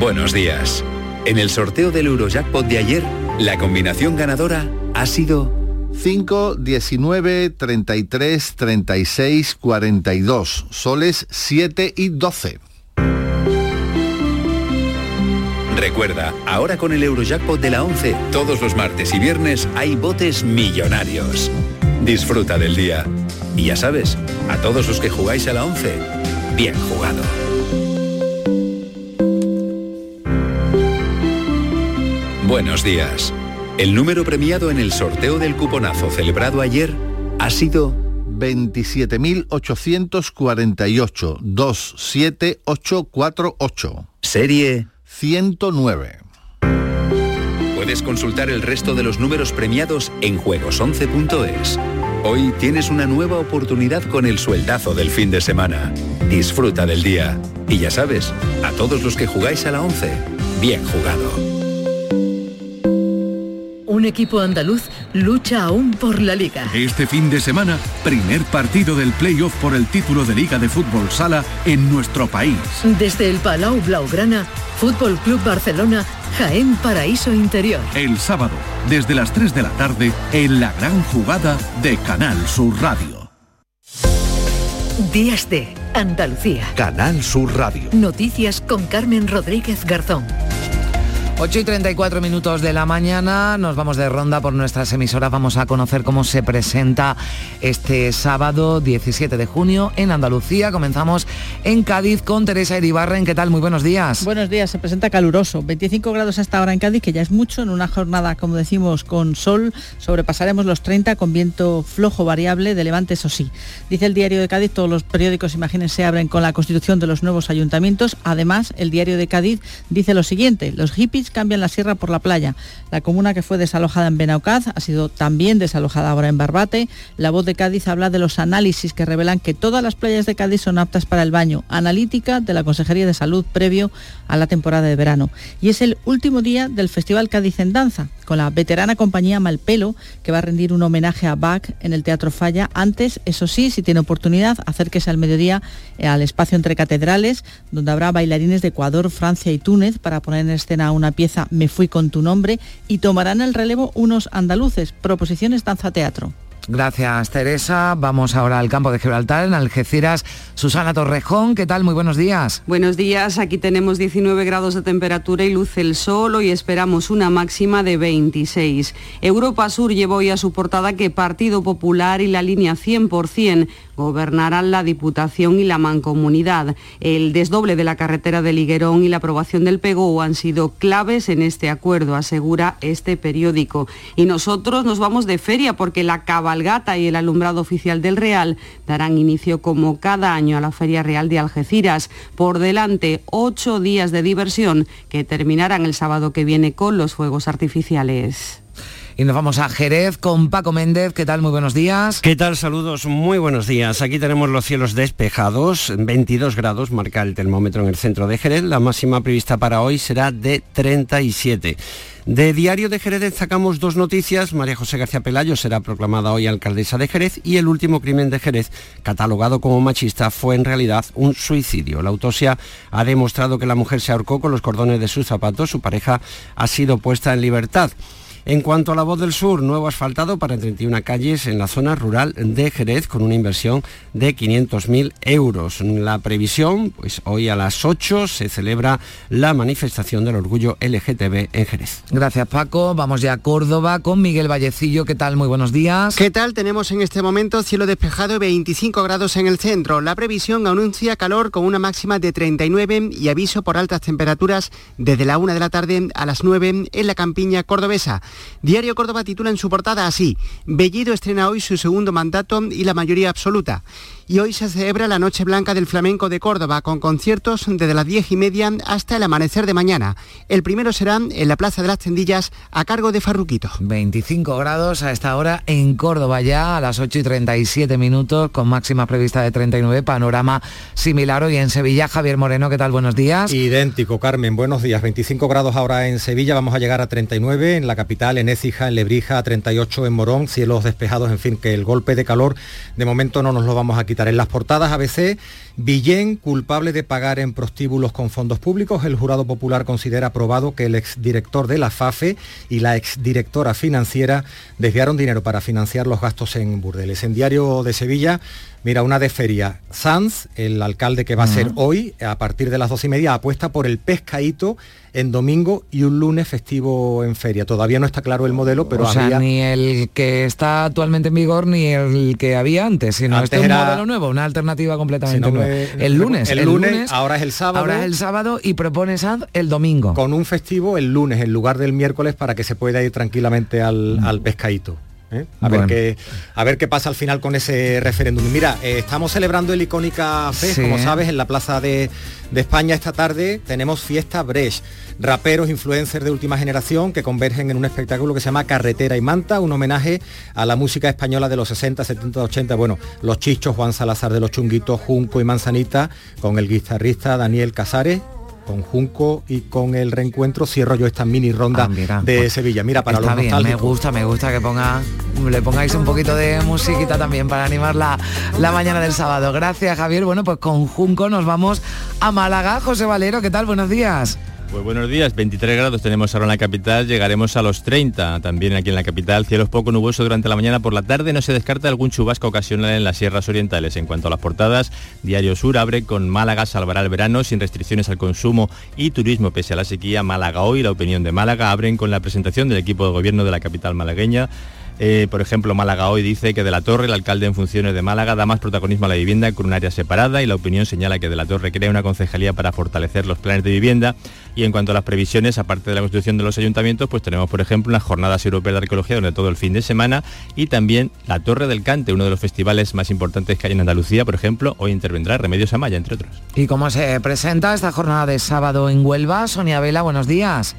Buenos días. En el sorteo del Eurojackpot de ayer, la combinación ganadora ha sido 5, 19, 33, 36, 42, soles 7 y 12. Recuerda, ahora con el Eurojackpot de la 11, todos los martes y viernes hay botes millonarios. Disfruta del día. Y ya sabes, a todos los que jugáis a la 11, bien jugado. Buenos días. El número premiado en el sorteo del cuponazo celebrado ayer ha sido 27.848 27848. Serie 109. Puedes consultar el resto de los números premiados en juegos11.es. Hoy tienes una nueva oportunidad con el sueldazo del fin de semana. Disfruta del día. Y ya sabes, a todos los que jugáis a la 11, bien jugado. Un equipo andaluz lucha aún por la liga. Este fin de semana, primer partido del playoff por el título de Liga de Fútbol Sala en nuestro país. Desde el Palau Blaugrana, Fútbol Club Barcelona, Jaén Paraíso Interior. El sábado, desde las 3 de la tarde, en la gran jugada de Canal Sur Radio. Días de Andalucía. Canal Sur Radio. Noticias con Carmen Rodríguez Garzón. 8 y 34 minutos de la mañana, nos vamos de ronda por nuestras emisoras, vamos a conocer cómo se presenta este sábado 17 de junio en Andalucía. Comenzamos en Cádiz con Teresa Iribarren. ¿Qué tal? Muy buenos días. Buenos días, se presenta caluroso, 25 grados hasta ahora en Cádiz, que ya es mucho, en una jornada, como decimos, con sol, sobrepasaremos los 30 con viento flojo variable, de levante eso sí. Dice el diario de Cádiz, todos los periódicos, imagínense, abren con la constitución de los nuevos ayuntamientos. Además, el diario de Cádiz dice lo siguiente, los hippies cambian la sierra por la playa. La comuna que fue desalojada en Benaucaz ha sido también desalojada ahora en Barbate. La voz de Cádiz habla de los análisis que revelan que todas las playas de Cádiz son aptas para el baño. Analítica de la Consejería de Salud previo a la temporada de verano. Y es el último día del Festival Cádiz en Danza, con la veterana compañía Malpelo, que va a rendir un homenaje a Bach en el Teatro Falla. Antes, eso sí, si tiene oportunidad, acérquese al mediodía eh, al espacio entre catedrales, donde habrá bailarines de Ecuador, Francia y Túnez para poner en escena una pieza Me fui con tu nombre y tomarán el relevo unos andaluces, proposiciones danza teatro. Gracias, Teresa. Vamos ahora al campo de Gibraltar, en Algeciras. Susana Torrejón, ¿qué tal? Muy buenos días. Buenos días. Aquí tenemos 19 grados de temperatura y luce el sol. y esperamos una máxima de 26. Europa Sur llevó hoy a su portada que Partido Popular y la línea 100% gobernarán la Diputación y la Mancomunidad. El desdoble de la carretera de Liguerón y la aprobación del PEGO han sido claves en este acuerdo, asegura este periódico. Y nosotros nos vamos de feria porque la cabalgata y el alumbrado oficial del Real darán inicio como cada año a la Feria Real de Algeciras. Por delante, ocho días de diversión que terminarán el sábado que viene con los fuegos artificiales. Y nos vamos a Jerez con Paco Méndez. ¿Qué tal? Muy buenos días. ¿Qué tal? Saludos, muy buenos días. Aquí tenemos los cielos despejados, 22 grados marca el termómetro en el centro de Jerez. La máxima prevista para hoy será de 37. De Diario de Jerez destacamos dos noticias. María José García Pelayo será proclamada hoy alcaldesa de Jerez y el último crimen de Jerez, catalogado como machista, fue en realidad un suicidio. La autopsia ha demostrado que la mujer se ahorcó con los cordones de sus zapatos. Su pareja ha sido puesta en libertad. En cuanto a la voz del sur, nuevo asfaltado para 31 calles en la zona rural de Jerez con una inversión de 500.000 euros. La previsión, pues hoy a las 8 se celebra la manifestación del orgullo LGTB en Jerez. Gracias Paco. Vamos ya a Córdoba con Miguel Vallecillo. ¿Qué tal? Muy buenos días. ¿Qué tal? Tenemos en este momento cielo despejado 25 grados en el centro. La previsión anuncia calor con una máxima de 39 y aviso por altas temperaturas desde la 1 de la tarde a las 9 en la campiña cordobesa. Diario Córdoba titula en su portada así, Bellido estrena hoy su segundo mandato y la mayoría absoluta y hoy se celebra la Noche Blanca del Flamenco de Córdoba con conciertos desde las diez y media hasta el amanecer de mañana. El primero será en la Plaza de las Tendillas a cargo de Farruquito. 25 grados a esta hora en Córdoba ya a las 8 y 37 minutos con máxima prevista de 39, panorama similar hoy en Sevilla. Javier Moreno, ¿qué tal? Buenos días. Idéntico, Carmen, buenos días. 25 grados ahora en Sevilla, vamos a llegar a 39 en la capital, en Écija, en Lebrija, a 38 en Morón, cielos despejados, en fin, que el golpe de calor de momento no nos lo vamos a quitar en las portadas ABC, Villén, culpable de pagar en prostíbulos con fondos públicos. El jurado popular considera aprobado que el exdirector de la FAFE y la exdirectora financiera desviaron dinero para financiar los gastos en burdeles. En Diario de Sevilla, Mira, una de feria. Sanz, el alcalde que va a ser hoy, a partir de las dos y media, apuesta por el pescadito en domingo y un lunes festivo en feria. Todavía no está claro el modelo, pero o sea, ni el que está actualmente en vigor ni el que había antes, sino este es un modelo nuevo, una alternativa completamente nueva. el lunes, el, lunes, ahora es el sábado. Ahora es el sábado y propone Sanz el domingo. Con un festivo el lunes en lugar del miércoles para que se pueda ir tranquilamente al, al pescadito. ¿Eh? A, ver qué, a ver qué pasa al final con ese referéndum. Mira, eh, estamos celebrando el Icónica Fest, como sabes, en la Plaza de, España esta tarde tenemos fiesta Brecht. Raperos, influencers de última generación que convergen en un espectáculo que se llama Carretera y Manta, un homenaje a la música española de los 60, 70, 80. Bueno, los chichos, Juan Salazar de los Chunguitos, Junco y Manzanita, con el guitarrista Daniel Casares, con Junco y con el reencuentro cierro yo esta mini ronda Ah, de pues Sevilla. Mira, para los bien, me gusta, me gusta que ponga, le pongáis un poquito de musiquita también para animar la, la mañana del sábado. Gracias, Javier. Bueno, pues con Junco nos vamos a Málaga. José Valero, ¿qué tal? Buenos días. Pues buenos días, 23 grados tenemos ahora en la capital, llegaremos a los 30 también aquí en la capital, cielos poco nubosos durante la mañana, por la tarde no se descarta algún chubasco ocasional en las sierras orientales. En cuanto a las portadas, Diario Sur abre con Málaga salvará el verano sin restricciones al consumo y turismo pese a la sequía. Málaga hoy, la opinión de Málaga, abren con la presentación del equipo de gobierno de la capital malagueña. Eh, por ejemplo, Málaga hoy dice que De la Torre, el alcalde en funciones de Málaga, da más protagonismo a la vivienda con un área separada y la opinión señala que De la Torre crea una concejalía para fortalecer los planes de vivienda. Y en cuanto a las previsiones, aparte de la constitución de los ayuntamientos, pues tenemos, por ejemplo, unas jornadas europeas de arqueología durante todo el fin de semana y también la Torre del Cante, uno de los festivales más importantes que hay en Andalucía, por ejemplo, hoy intervendrá Remedios Amaya, entre otros. ¿Y cómo se presenta esta jornada de sábado en Huelva? Sonia Vela, buenos días.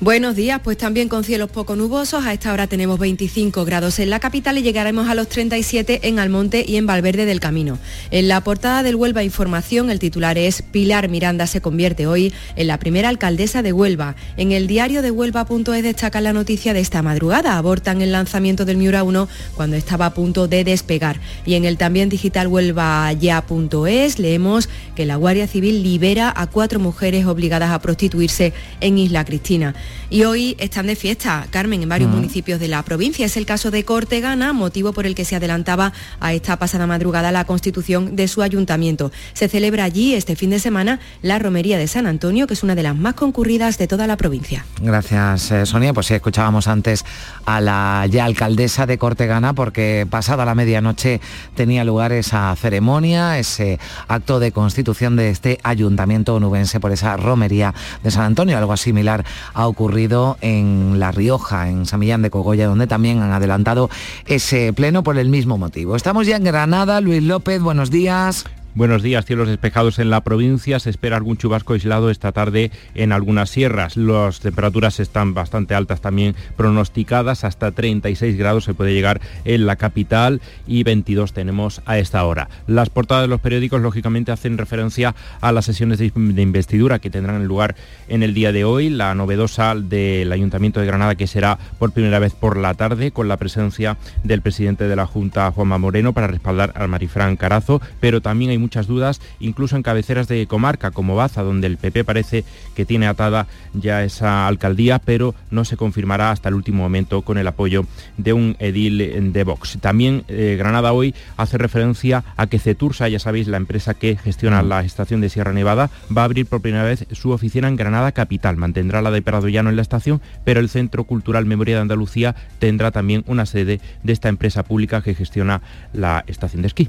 Buenos días, pues también con cielos poco nubosos. A esta hora tenemos 25 grados en la capital y llegaremos a los 37 en Almonte y en Valverde del Camino. En la portada del Huelva Información, el titular es Pilar Miranda se convierte hoy en la primera alcaldesa de Huelva. En el diario de Huelva.es destaca la noticia de esta madrugada. Abortan el lanzamiento del Miura 1 cuando estaba a punto de despegar. Y en el también digital huelvaya.es leemos que la Guardia Civil libera a cuatro mujeres obligadas a prostituirse en Isla Cristina. Y hoy están de fiesta, Carmen, en varios municipios de la provincia. Es el caso de Cortegana, motivo por el que se adelantaba a esta pasada madrugada la constitución de su ayuntamiento. Se celebra allí este fin de semana la romería de San Antonio, que es una de las más concurridas de toda la provincia. Gracias, eh, Sonia. Pues sí, escuchábamos antes a la ya alcaldesa de Cortegana porque pasada la medianoche tenía lugar esa ceremonia, ese acto de constitución de este ayuntamiento onubense por esa romería de San Antonio. Algo similar ha ocurrido en La Rioja, en San Millán de Cogolla, donde también han adelantado ese pleno por el mismo motivo. Estamos ya en Granada. Luis López, buenos días. Buenos días, cielos despejados en la provincia. Se espera algún chubasco aislado esta tarde en algunas sierras. Las temperaturas están bastante altas también pronosticadas. Hasta 36 grados se puede llegar en la capital y 22 tenemos a esta hora. Las portadas de los periódicos lógicamente hacen referencia a las sesiones de investidura que tendrán lugar en el día de hoy. La novedosa del Ayuntamiento de Granada que será por primera vez por la tarde con la presencia del presidente de la Junta, Juanma Moreno, para respaldar al Marifrán Carazo, pero también hay muchas dudas, incluso en cabeceras de comarca como Baza, donde el PP parece que tiene atada ya esa alcaldía, pero no se confirmará hasta el último momento con el apoyo de un edil de Vox. También eh, Granada hoy hace referencia a que Cetursa, ya sabéis, la empresa que gestiona la estación de Sierra Nevada, va a abrir por primera vez su oficina en Granada Capital. Mantendrá la de Prado Llano en la estación, pero el Centro Cultural Memoria de Andalucía tendrá también una sede de esta empresa pública que gestiona la estación de esquí.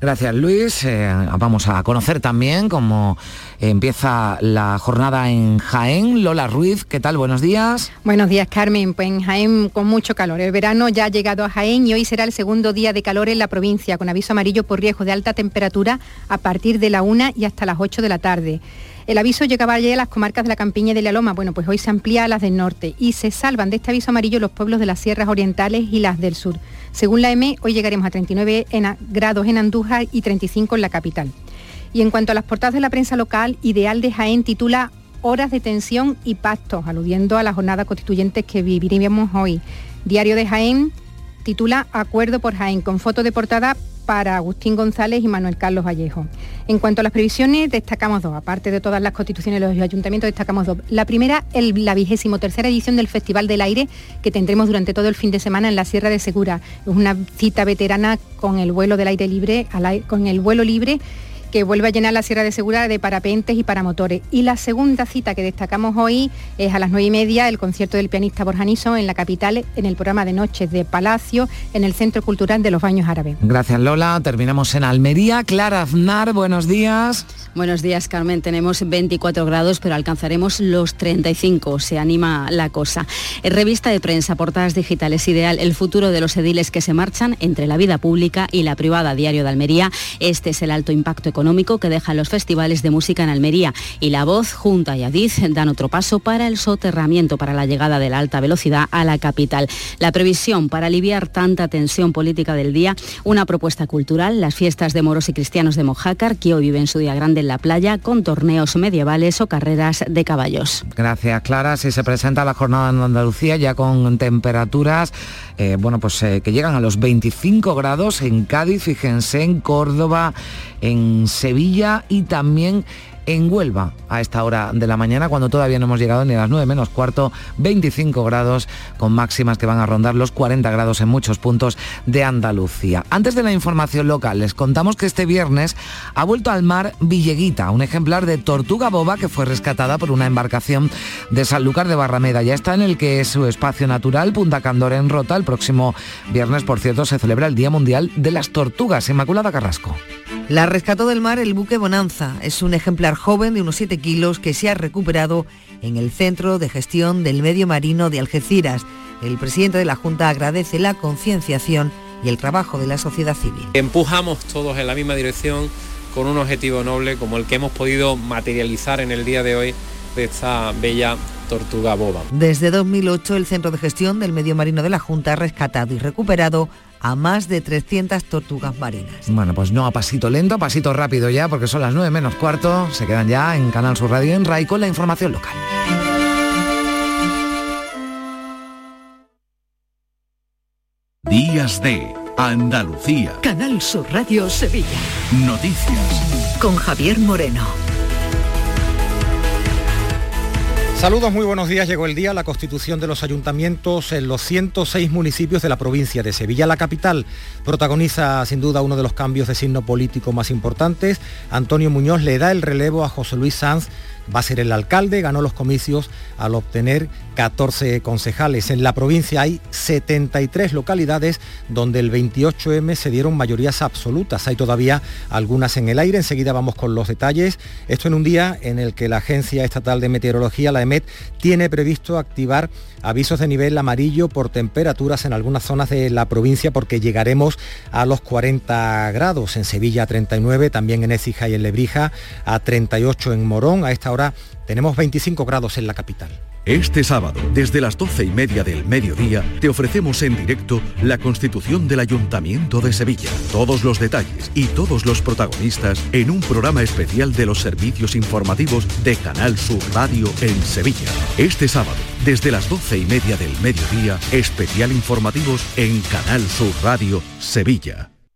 Gracias Luis. Eh, vamos a conocer también cómo empieza la jornada en Jaén. Lola Ruiz, ¿qué tal? Buenos días. Buenos días, Carmen. Pues en Jaén con mucho calor. El verano ya ha llegado a Jaén y hoy será el segundo día de calor en la provincia, con aviso amarillo por riesgo de alta temperatura a partir de la 1 y hasta las 8 de la tarde. El aviso llegaba ayer a las comarcas de la Campiña y de la Loma. Bueno, pues hoy se amplía a las del norte y se salvan de este aviso amarillo los pueblos de las sierras orientales y las del sur. Según la EME, hoy llegaremos a 39 en grados en Andújar y 35 en la capital. Y en cuanto a las portadas de la prensa local, Ideal de Jaén titula Horas de tensión y pactos, aludiendo a la jornada constituyente que viviríamos hoy. Diario de Jaén titula Acuerdo por Jaén, con foto de portada para Agustín González y Manuel Carlos Vallejo. En cuanto a las previsiones, destacamos dos. Aparte de todas las constituciones de los ayuntamientos, destacamos dos. La primera, la vigésimo tercera edición del Festival del Aire que tendremos durante todo el fin de semana en la Sierra de Segura. Es una cita veterana con el vuelo del aire libre, con el vuelo libre que vuelve a llenar la Sierra de Segura de parapentes y paramotores. Y la segunda cita que destacamos hoy es a las nueve y media el concierto del pianista Borja Niso en la capital, en el programa de noches de Palacio, en el Centro Cultural de los Baños Árabes. Gracias Lola. Terminamos en Almería. Clara Aznar, buenos días. Buenos días, Carmen. Tenemos 24 grados, pero alcanzaremos los 35. Se anima la cosa. En revista de prensa, portadas digitales ideal, el futuro de los ediles que se marchan entre la vida pública y la privada. Diario de Almería. Este es el alto impacto económico económico que dejan los festivales de música en Almería. Y La Voz, Junta y Adiz dan otro paso para el soterramiento para la llegada de la alta velocidad a la capital. La previsión para aliviar tanta tensión política del día, una propuesta cultural, las fiestas de moros y cristianos de Mojácar, que hoy viven su día grande en la playa, con torneos medievales o carreras de caballos. Gracias, Clara. Si se presenta la jornada en Andalucía ya con temperaturas eh, bueno, pues, eh, que llegan a los 25 grados en Cádiz, fíjense, en Córdoba, en Sevilla y también en Huelva a esta hora de la mañana, cuando todavía no hemos llegado ni a las 9 menos cuarto, 25 grados con máximas que van a rondar los 40 grados en muchos puntos de Andalucía. Antes de la información local, les contamos que este viernes ha vuelto al mar Villeguita, un ejemplar de tortuga boba que fue rescatada por una embarcación de Sanlúcar de Barrameda. Ya está en el que es su espacio natural, Punta Candora en Rota. El próximo viernes, por cierto, se celebra el Día Mundial de las Tortugas. Inmaculada Carrasco. La rescató del mar el buque Bonanza. Es un ejemplar joven de unos 7 kilos que se ha recuperado en el Centro de Gestión del Medio Marino de Algeciras. El presidente de la Junta agradece la concienciación y el trabajo de la sociedad civil. Empujamos todos en la misma dirección con un objetivo noble como el que hemos podido materializar en el día de hoy de esta bella tortuga boba. Desde 2008 el Centro de Gestión del Medio Marino de la Junta ha rescatado y recuperado a más de 300 tortugas marinas. Bueno, pues no a pasito lento, a pasito rápido ya, porque son las 9 menos cuarto. Se quedan ya en Canal Sur Radio en RAI con la información local. Días de Andalucía. Canal Sur Radio Sevilla. Noticias. Con Javier Moreno. Saludos, muy buenos días. Llegó el día la constitución de los ayuntamientos en los 106 municipios de la provincia de Sevilla. La capital protagoniza sin duda uno de los cambios de signo político más importantes. Antonio Muñoz le da el relevo a José Luis Sanz va a ser el alcalde, ganó los comicios al obtener 14 concejales. En la provincia hay 73 localidades donde el 28M se dieron mayorías absolutas. Hay todavía algunas en el aire. Enseguida vamos con los detalles. Esto en un día en el que la Agencia Estatal de Meteorología, la EMET, tiene previsto activar avisos de nivel amarillo por temperaturas en algunas zonas de la provincia porque llegaremos a los 40 grados. En Sevilla a 39, también en Écija y en Lebrija a 38 en Morón. A esta hora tenemos 25 grados en la capital. Este sábado, desde las doce y media del mediodía, te ofrecemos en directo la constitución del Ayuntamiento de Sevilla. Todos los detalles y todos los protagonistas en un programa especial de los servicios informativos de Canal Sur Radio en Sevilla. Este sábado, desde las doce y media del mediodía, especial informativos en Canal Sur Radio Sevilla.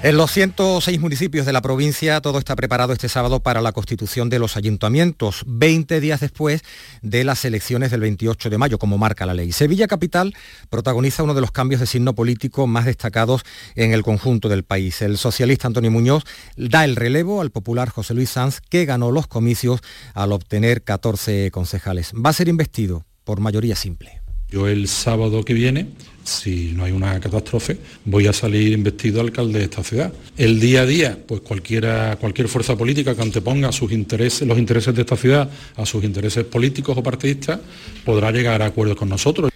En los 106 municipios de la provincia todo está preparado este sábado para la constitución de los ayuntamientos, 20 días después de las elecciones del 28 de mayo, como marca la ley. Sevilla Capital protagoniza uno de los cambios de signo político más destacados en el conjunto del país. El socialista Antonio Muñoz da el relevo al popular José Luis Sanz, que ganó los comicios al obtener 14 concejales. Va a ser investido por mayoría simple. Yo el sábado que viene, si no hay una catástrofe, voy a salir investido alcalde de esta ciudad. El día a día, pues cualquier fuerza política que anteponga sus intereses, los intereses de esta ciudad a sus intereses políticos o partidistas, podrá llegar a acuerdos con nosotros.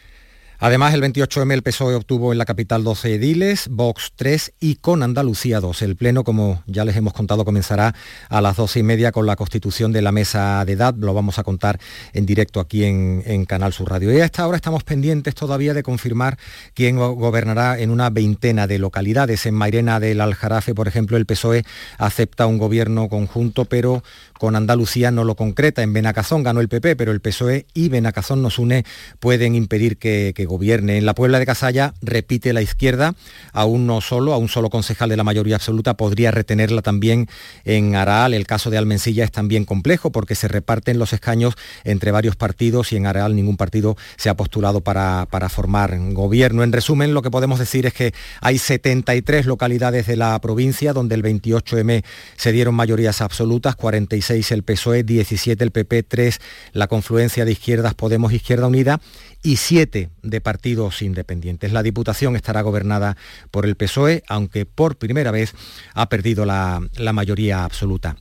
Además, el 28M el PSOE obtuvo en la capital 12 ediles, Vox 3 y con Andalucía 2. El pleno, como ya les hemos contado, comenzará a las 12 y media con la constitución de la mesa de edad. Lo vamos a contar en directo aquí en, Canal Sur Radio. Y a esta hora estamos pendientes todavía de confirmar quién gobernará en una veintena de localidades. En Mairena del Aljarafe, por ejemplo, el PSOE acepta un gobierno conjunto, pero con Andalucía no lo concreta. En Benacazón ganó el PP, pero el PSOE y Benacazón nos une pueden impedir que, gobierne. En la Puebla de Casalla repite la izquierda, a uno solo, a un solo concejal de la mayoría absoluta podría retenerla también en Araal. El caso de Almensilla es también complejo porque se reparten los escaños entre varios partidos y en Araal ningún partido se ha postulado para, para formar gobierno. En resumen, lo que podemos decir es que hay 73 localidades de la provincia donde el 28M se dieron mayorías absolutas, 46 el PSOE, 17 el PP, 3 la confluencia de izquierdas Podemos Izquierda Unida y 7 de partidos independientes. La Diputación estará gobernada por el PSOE, aunque por primera vez ha perdido la, la mayoría absoluta.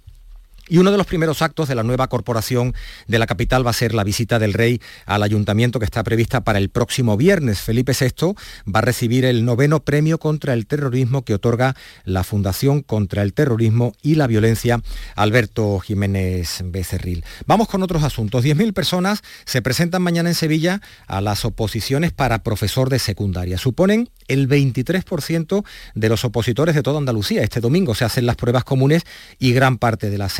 Y uno de los primeros actos de la nueva corporación de la capital va a ser la visita del rey al ayuntamiento que está prevista para el próximo viernes. Felipe VI va a recibir el noveno premio contra el terrorismo que otorga la Fundación contra el Terrorismo y la Violencia Alberto Jiménez Becerril. Vamos con otros asuntos. 10.000 personas se presentan mañana en Sevilla a las oposiciones para profesor de secundaria. Suponen el 23% de los opositores de toda Andalucía. Este domingo se hacen las pruebas comunes y gran parte de las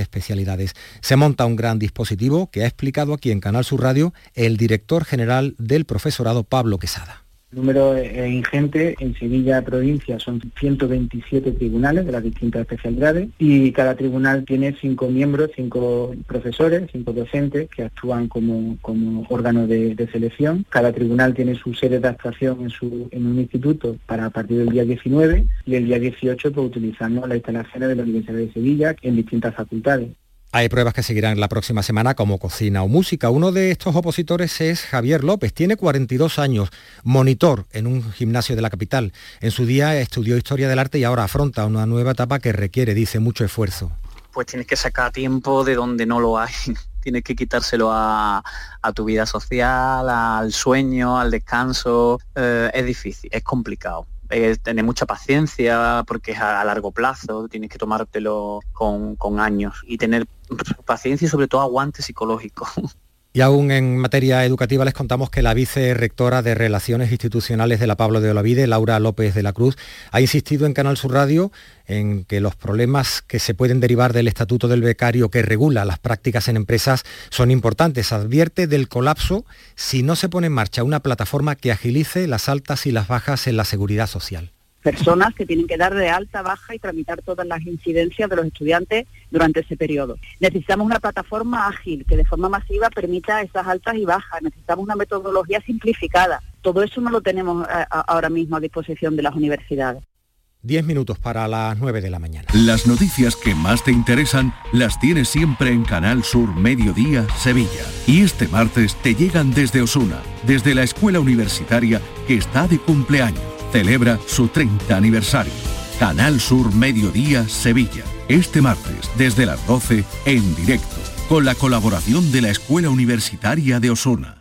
Se monta un gran dispositivo que ha explicado aquí en Canal Sur Radio el director general del profesorado Pablo Quesada. Número es ingente. En Sevilla provincia son 127 tribunales de las distintas especialidades y cada tribunal tiene cinco miembros, cinco profesores, cinco docentes que actúan como, como órgano de, de selección. Cada tribunal tiene su sede de actuación en, su, en un instituto para a partir del día 19 y el día 18 pues, utilizando las instalaciones de la Universidad de Sevilla en distintas facultades. Hay pruebas que seguirán la próxima semana como cocina o música. Uno de estos opositores es Javier López. Tiene 42 años, monitor en un gimnasio de la capital. En su día estudió historia del arte y ahora afronta una nueva etapa que requiere, dice, mucho esfuerzo. Pues tienes que sacar tiempo de donde no lo hay. Tienes que quitárselo a, tu vida social, al sueño, al descanso. Eh, es difícil, es complicado eh, tener mucha paciencia porque es a, a largo plazo, tienes que tomártelo con, con, años y tener paciencia y sobre todo aguante psicológico. Y aún en materia educativa les contamos que la vicerrectora de Relaciones Institucionales de la Pablo de Olavide, Laura López de la Cruz, ha insistido en Canal Sur Radio en que los problemas que se pueden derivar del Estatuto del Becario que regula las prácticas en empresas son importantes. Advierte del colapso si no se pone en marcha una plataforma que agilice las altas y las bajas en la seguridad social personas que tienen que dar de alta, baja y tramitar todas las incidencias de los estudiantes durante ese periodo. Necesitamos una plataforma ágil que de forma masiva permita esas altas y bajas. Necesitamos una metodología simplificada. Todo eso no lo tenemos ahora mismo a disposición de las universidades. 10 minutos para las 9 de la mañana. Las noticias que más te interesan las tienes siempre en Canal Sur Mediodía Sevilla. Y este martes te llegan desde Osuna, desde la escuela universitaria que está de cumpleaños celebra su 30 aniversario. Canal Sur Mediodía Sevilla. Este martes, desde las 12, en directo, con la colaboración de la Escuela Universitaria de Osuna.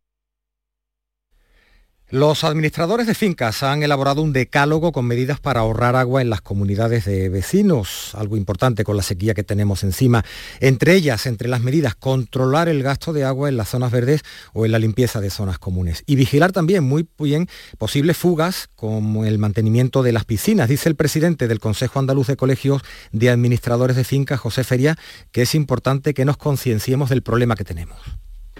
Los administradores de fincas han elaborado un decálogo con medidas para ahorrar agua en las comunidades de vecinos, algo importante con la sequía que tenemos encima. Entre ellas, entre las medidas, controlar el gasto de agua en las zonas verdes o en la limpieza de zonas comunes. Y vigilar también muy bien posibles fugas como el mantenimiento de las piscinas. Dice el presidente del Consejo Andaluz de Colegios de Administradores de Fincas, José Feria, que es importante que nos concienciemos del problema que tenemos.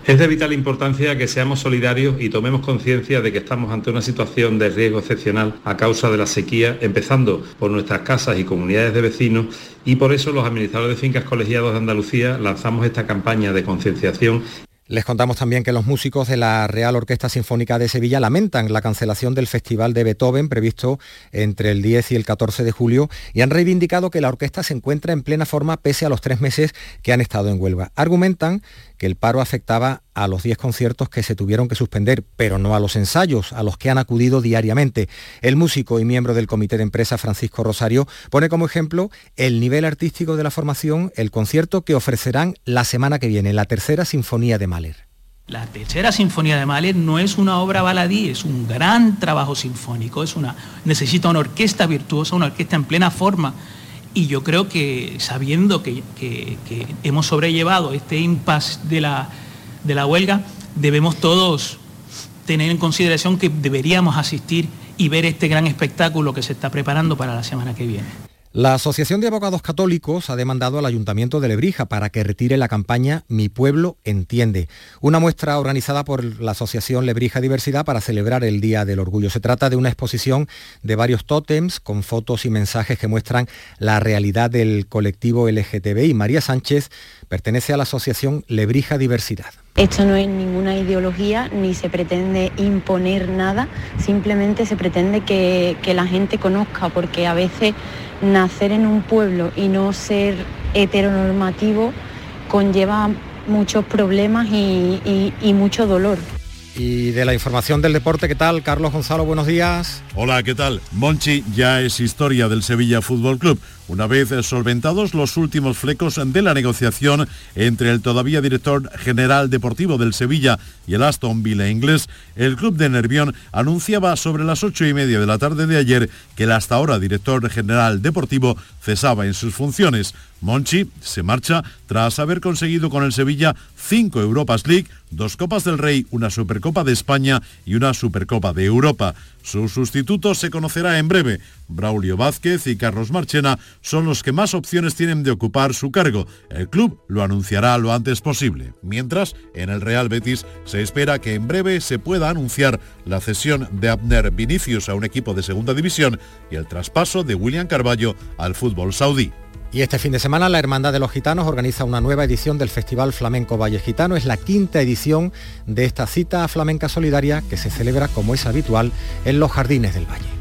Es de vital importancia que seamos solidarios y tomemos conciencia de que estamos ante una situación de riesgo excepcional a causa de la sequía, empezando por nuestras casas y comunidades de vecinos, y por eso los administradores de fincas colegiados de Andalucía lanzamos esta campaña de concienciación les contamos también que los músicos de la Real Orquesta Sinfónica de Sevilla lamentan la cancelación del Festival de Beethoven previsto entre el 10 y el 14 de julio y han reivindicado que la orquesta se encuentra en plena forma pese a los tres meses que han estado en huelga. Argumentan que el paro afectaba a los 10 conciertos que se tuvieron que suspender, pero no a los ensayos, a los que han acudido diariamente. El músico y miembro del comité de empresa Francisco Rosario pone como ejemplo el nivel artístico de la formación, el concierto que ofrecerán la semana que viene, la tercera sinfonía de Mahler. La tercera sinfonía de Mahler no es una obra baladí, es un gran trabajo sinfónico, es una, necesita una orquesta virtuosa, una orquesta en plena forma y yo creo que sabiendo que, hemos sobrellevado este impasse de la, de la huelga, debemos todos tener en consideración que deberíamos asistir y ver este gran espectáculo que se está preparando para la semana que viene. La Asociación de Abogados Católicos ha demandado al Ayuntamiento de Lebrija para que retire la campaña Mi Pueblo Entiende, una muestra organizada por la Asociación Lebrija Diversidad para celebrar el Día del Orgullo. Se trata de una exposición de varios tótems con fotos y mensajes que muestran la realidad del colectivo LGTBI. María Sánchez pertenece a la Asociación Lebrija Diversidad. Esto no es ninguna ideología ni se pretende imponer nada, simplemente se pretende que, que la gente conozca, porque a veces nacer en un pueblo y no ser heteronormativo conlleva muchos problemas y, mucho dolor. Y de la información del deporte, ¿qué tal? Carlos Gonzalo, buenos días. Hola, ¿qué tal? Monchi ya es historia del Sevilla Fútbol Club. Una vez solventados los últimos flecos de la negociación entre el todavía director general deportivo del Sevilla y el Aston Villa inglés, el club de Nervión anunciaba sobre las ocho y media de la tarde de ayer que el hasta ahora director general deportivo cesaba en sus funciones. Monchi se marcha tras haber conseguido con el Sevilla cinco Europas League, dos Copas del Rey, una Supercopa de España y una Supercopa de Europa. Su sustituto se conocerá en breve. Braulio Vázquez y Carlos Marchena son los que más opciones tienen de ocupar su cargo. El club lo anunciará lo antes posible. Mientras, en el Real Betis se espera que en breve se pueda anunciar la cesión de Abner Vinicius a un equipo de segunda división y el traspaso de William Carballo al fútbol saudí. Y este fin de semana la Hermandad de los Gitanos organiza una nueva edición del Festival Flamenco Valle Gitano. Es la quinta edición de esta cita flamenca solidaria que se celebra, como es habitual, en los Jardines del Valle.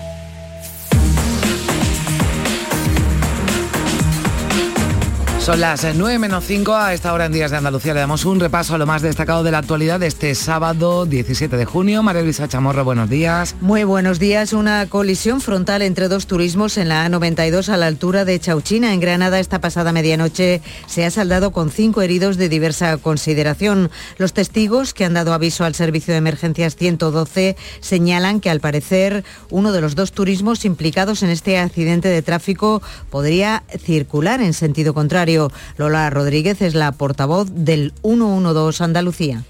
Son las 9 menos 5 a esta hora en Días de Andalucía. Le damos un repaso a lo más destacado de la actualidad de este sábado 17 de junio. María Luisa Chamorro, buenos días. Muy buenos días. Una colisión frontal entre dos turismos en la A92 a la altura de Chauchina, en Granada, esta pasada medianoche se ha saldado con cinco heridos de diversa consideración. Los testigos que han dado aviso al Servicio de Emergencias 112 señalan que al parecer uno de los dos turismos implicados en este accidente de tráfico podría circular en sentido contrario. Lola Rodríguez es la portavoz del 112 Andalucía.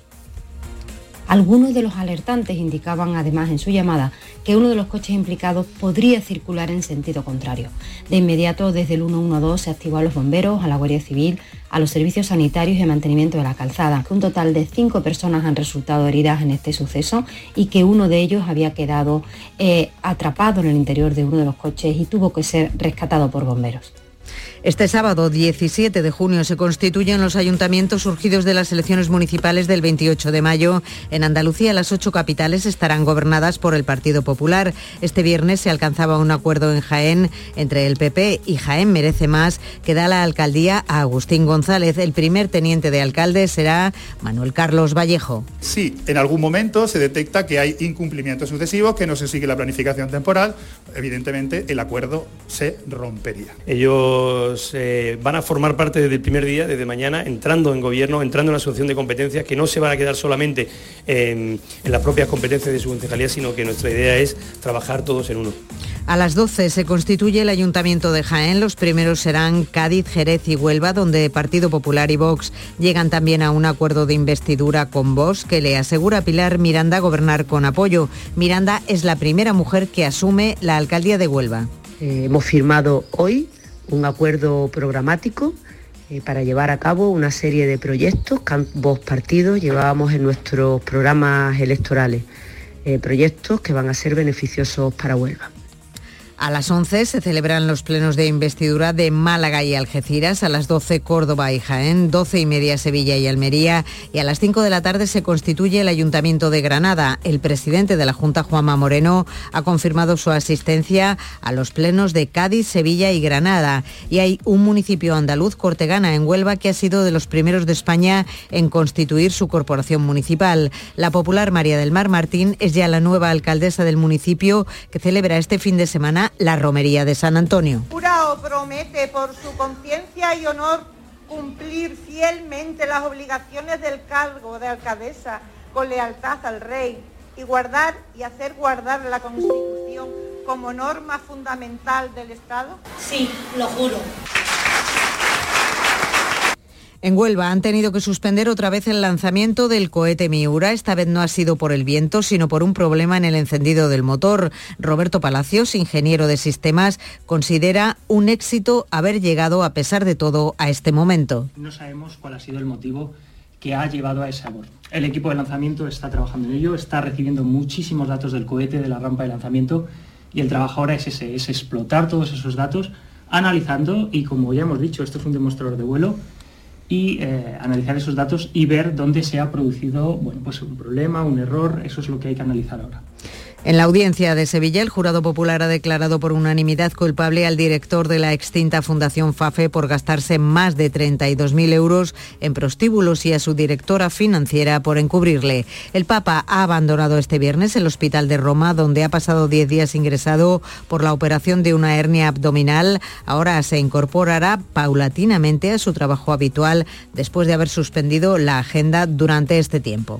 Algunos de los alertantes indicaban además en su llamada que uno de los coches implicados podría circular en sentido contrario. De inmediato desde el 112 se activó a los bomberos, a la Guardia Civil, a los servicios sanitarios y mantenimiento de la calzada. Un total de cinco personas han resultado heridas en este suceso y que uno de ellos había quedado eh, atrapado en el interior de uno de los coches y tuvo que ser rescatado por bomberos. Este sábado 17 de junio se constituyen los ayuntamientos surgidos de las elecciones municipales del 28 de mayo. En Andalucía las ocho capitales estarán gobernadas por el Partido Popular. Este viernes se alcanzaba un acuerdo en Jaén entre el PP y Jaén Merece Más que da la alcaldía a Agustín González. El primer teniente de alcalde será Manuel Carlos Vallejo. Si en algún momento se detecta que hay incumplimientos sucesivos, que no se sigue la planificación temporal, evidentemente el acuerdo se rompería. Ellos eh, van a formar parte desde el primer día, desde mañana, entrando en gobierno, entrando en la asociación de competencias, que no se van a quedar solamente en, en las propias competencias de su concejalía, sino que nuestra idea es trabajar todos en uno. A las 12 se constituye el Ayuntamiento de Jaén. Los primeros serán Cádiz, Jerez y Huelva, donde Partido Popular y Vox llegan también a un acuerdo de investidura con Vox que le asegura a Pilar Miranda gobernar con apoyo. Miranda es la primera mujer que asume la alcaldía de Huelva. Eh, hemos firmado hoy un acuerdo programático eh, para llevar a cabo una serie de proyectos que ambos partidos llevábamos en nuestros programas electorales, eh, proyectos que van a ser beneficiosos para Huelva. A las 11 se celebran los plenos de investidura de Málaga y Algeciras, a las 12 Córdoba y Jaén, 12 y media Sevilla y Almería y a las 5 de la tarde se constituye el Ayuntamiento de Granada. El presidente de la Junta, Juanma Moreno, ha confirmado su asistencia a los plenos de Cádiz, Sevilla y Granada. Y hay un municipio andaluz, Cortegana, en Huelva, que ha sido de los primeros de España en constituir su corporación municipal. La popular María del Mar Martín es ya la nueva alcaldesa del municipio que celebra este fin de semana la romería de San Antonio. Jura o promete por su conciencia y honor cumplir fielmente las obligaciones del cargo de alcaldesa con lealtad al rey y guardar y hacer guardar la Constitución como norma fundamental del Estado? Sí, lo juro. En Huelva han tenido que suspender otra vez el lanzamiento del cohete Miura. Esta vez no ha sido por el viento, sino por un problema en el encendido del motor. Roberto Palacios, ingeniero de sistemas, considera un éxito haber llegado, a pesar de todo, a este momento. No sabemos cuál ha sido el motivo que ha llevado a ese aborto. El equipo de lanzamiento está trabajando en ello, está recibiendo muchísimos datos del cohete, de la rampa de lanzamiento, y el trabajo ahora es ese, es explotar todos esos datos, analizando, y como ya hemos dicho, esto es un demostrador de vuelo, y eh, analizar esos datos y ver dónde se ha producido bueno, pues un problema, un error, eso es lo que hay que analizar ahora. En la audiencia de Sevilla, el jurado popular ha declarado por unanimidad culpable al director de la extinta Fundación FAFE por gastarse más de 32.000 euros en prostíbulos y a su directora financiera por encubrirle. El Papa ha abandonado este viernes el hospital de Roma, donde ha pasado 10 días ingresado por la operación de una hernia abdominal. Ahora se incorporará paulatinamente a su trabajo habitual después de haber suspendido la agenda durante este tiempo.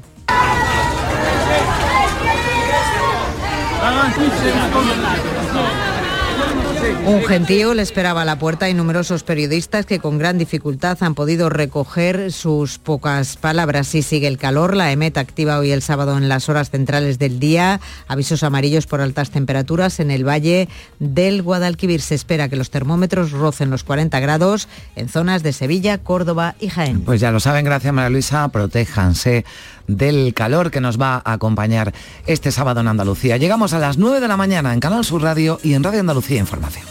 Un gentío le esperaba a la puerta y numerosos periodistas que con gran dificultad han podido recoger sus pocas palabras. Si sigue el calor, la EMET activa hoy el sábado en las horas centrales del día. Avisos amarillos por altas temperaturas en el valle del Guadalquivir. Se espera que los termómetros rocen los 40 grados en zonas de Sevilla, Córdoba y Jaén. Pues ya lo saben, gracias María Luisa. Protéjanse del calor que nos va a acompañar este sábado en Andalucía. Llegamos a las 9 de la mañana en Canal Sur Radio y en Radio Andalucía Información.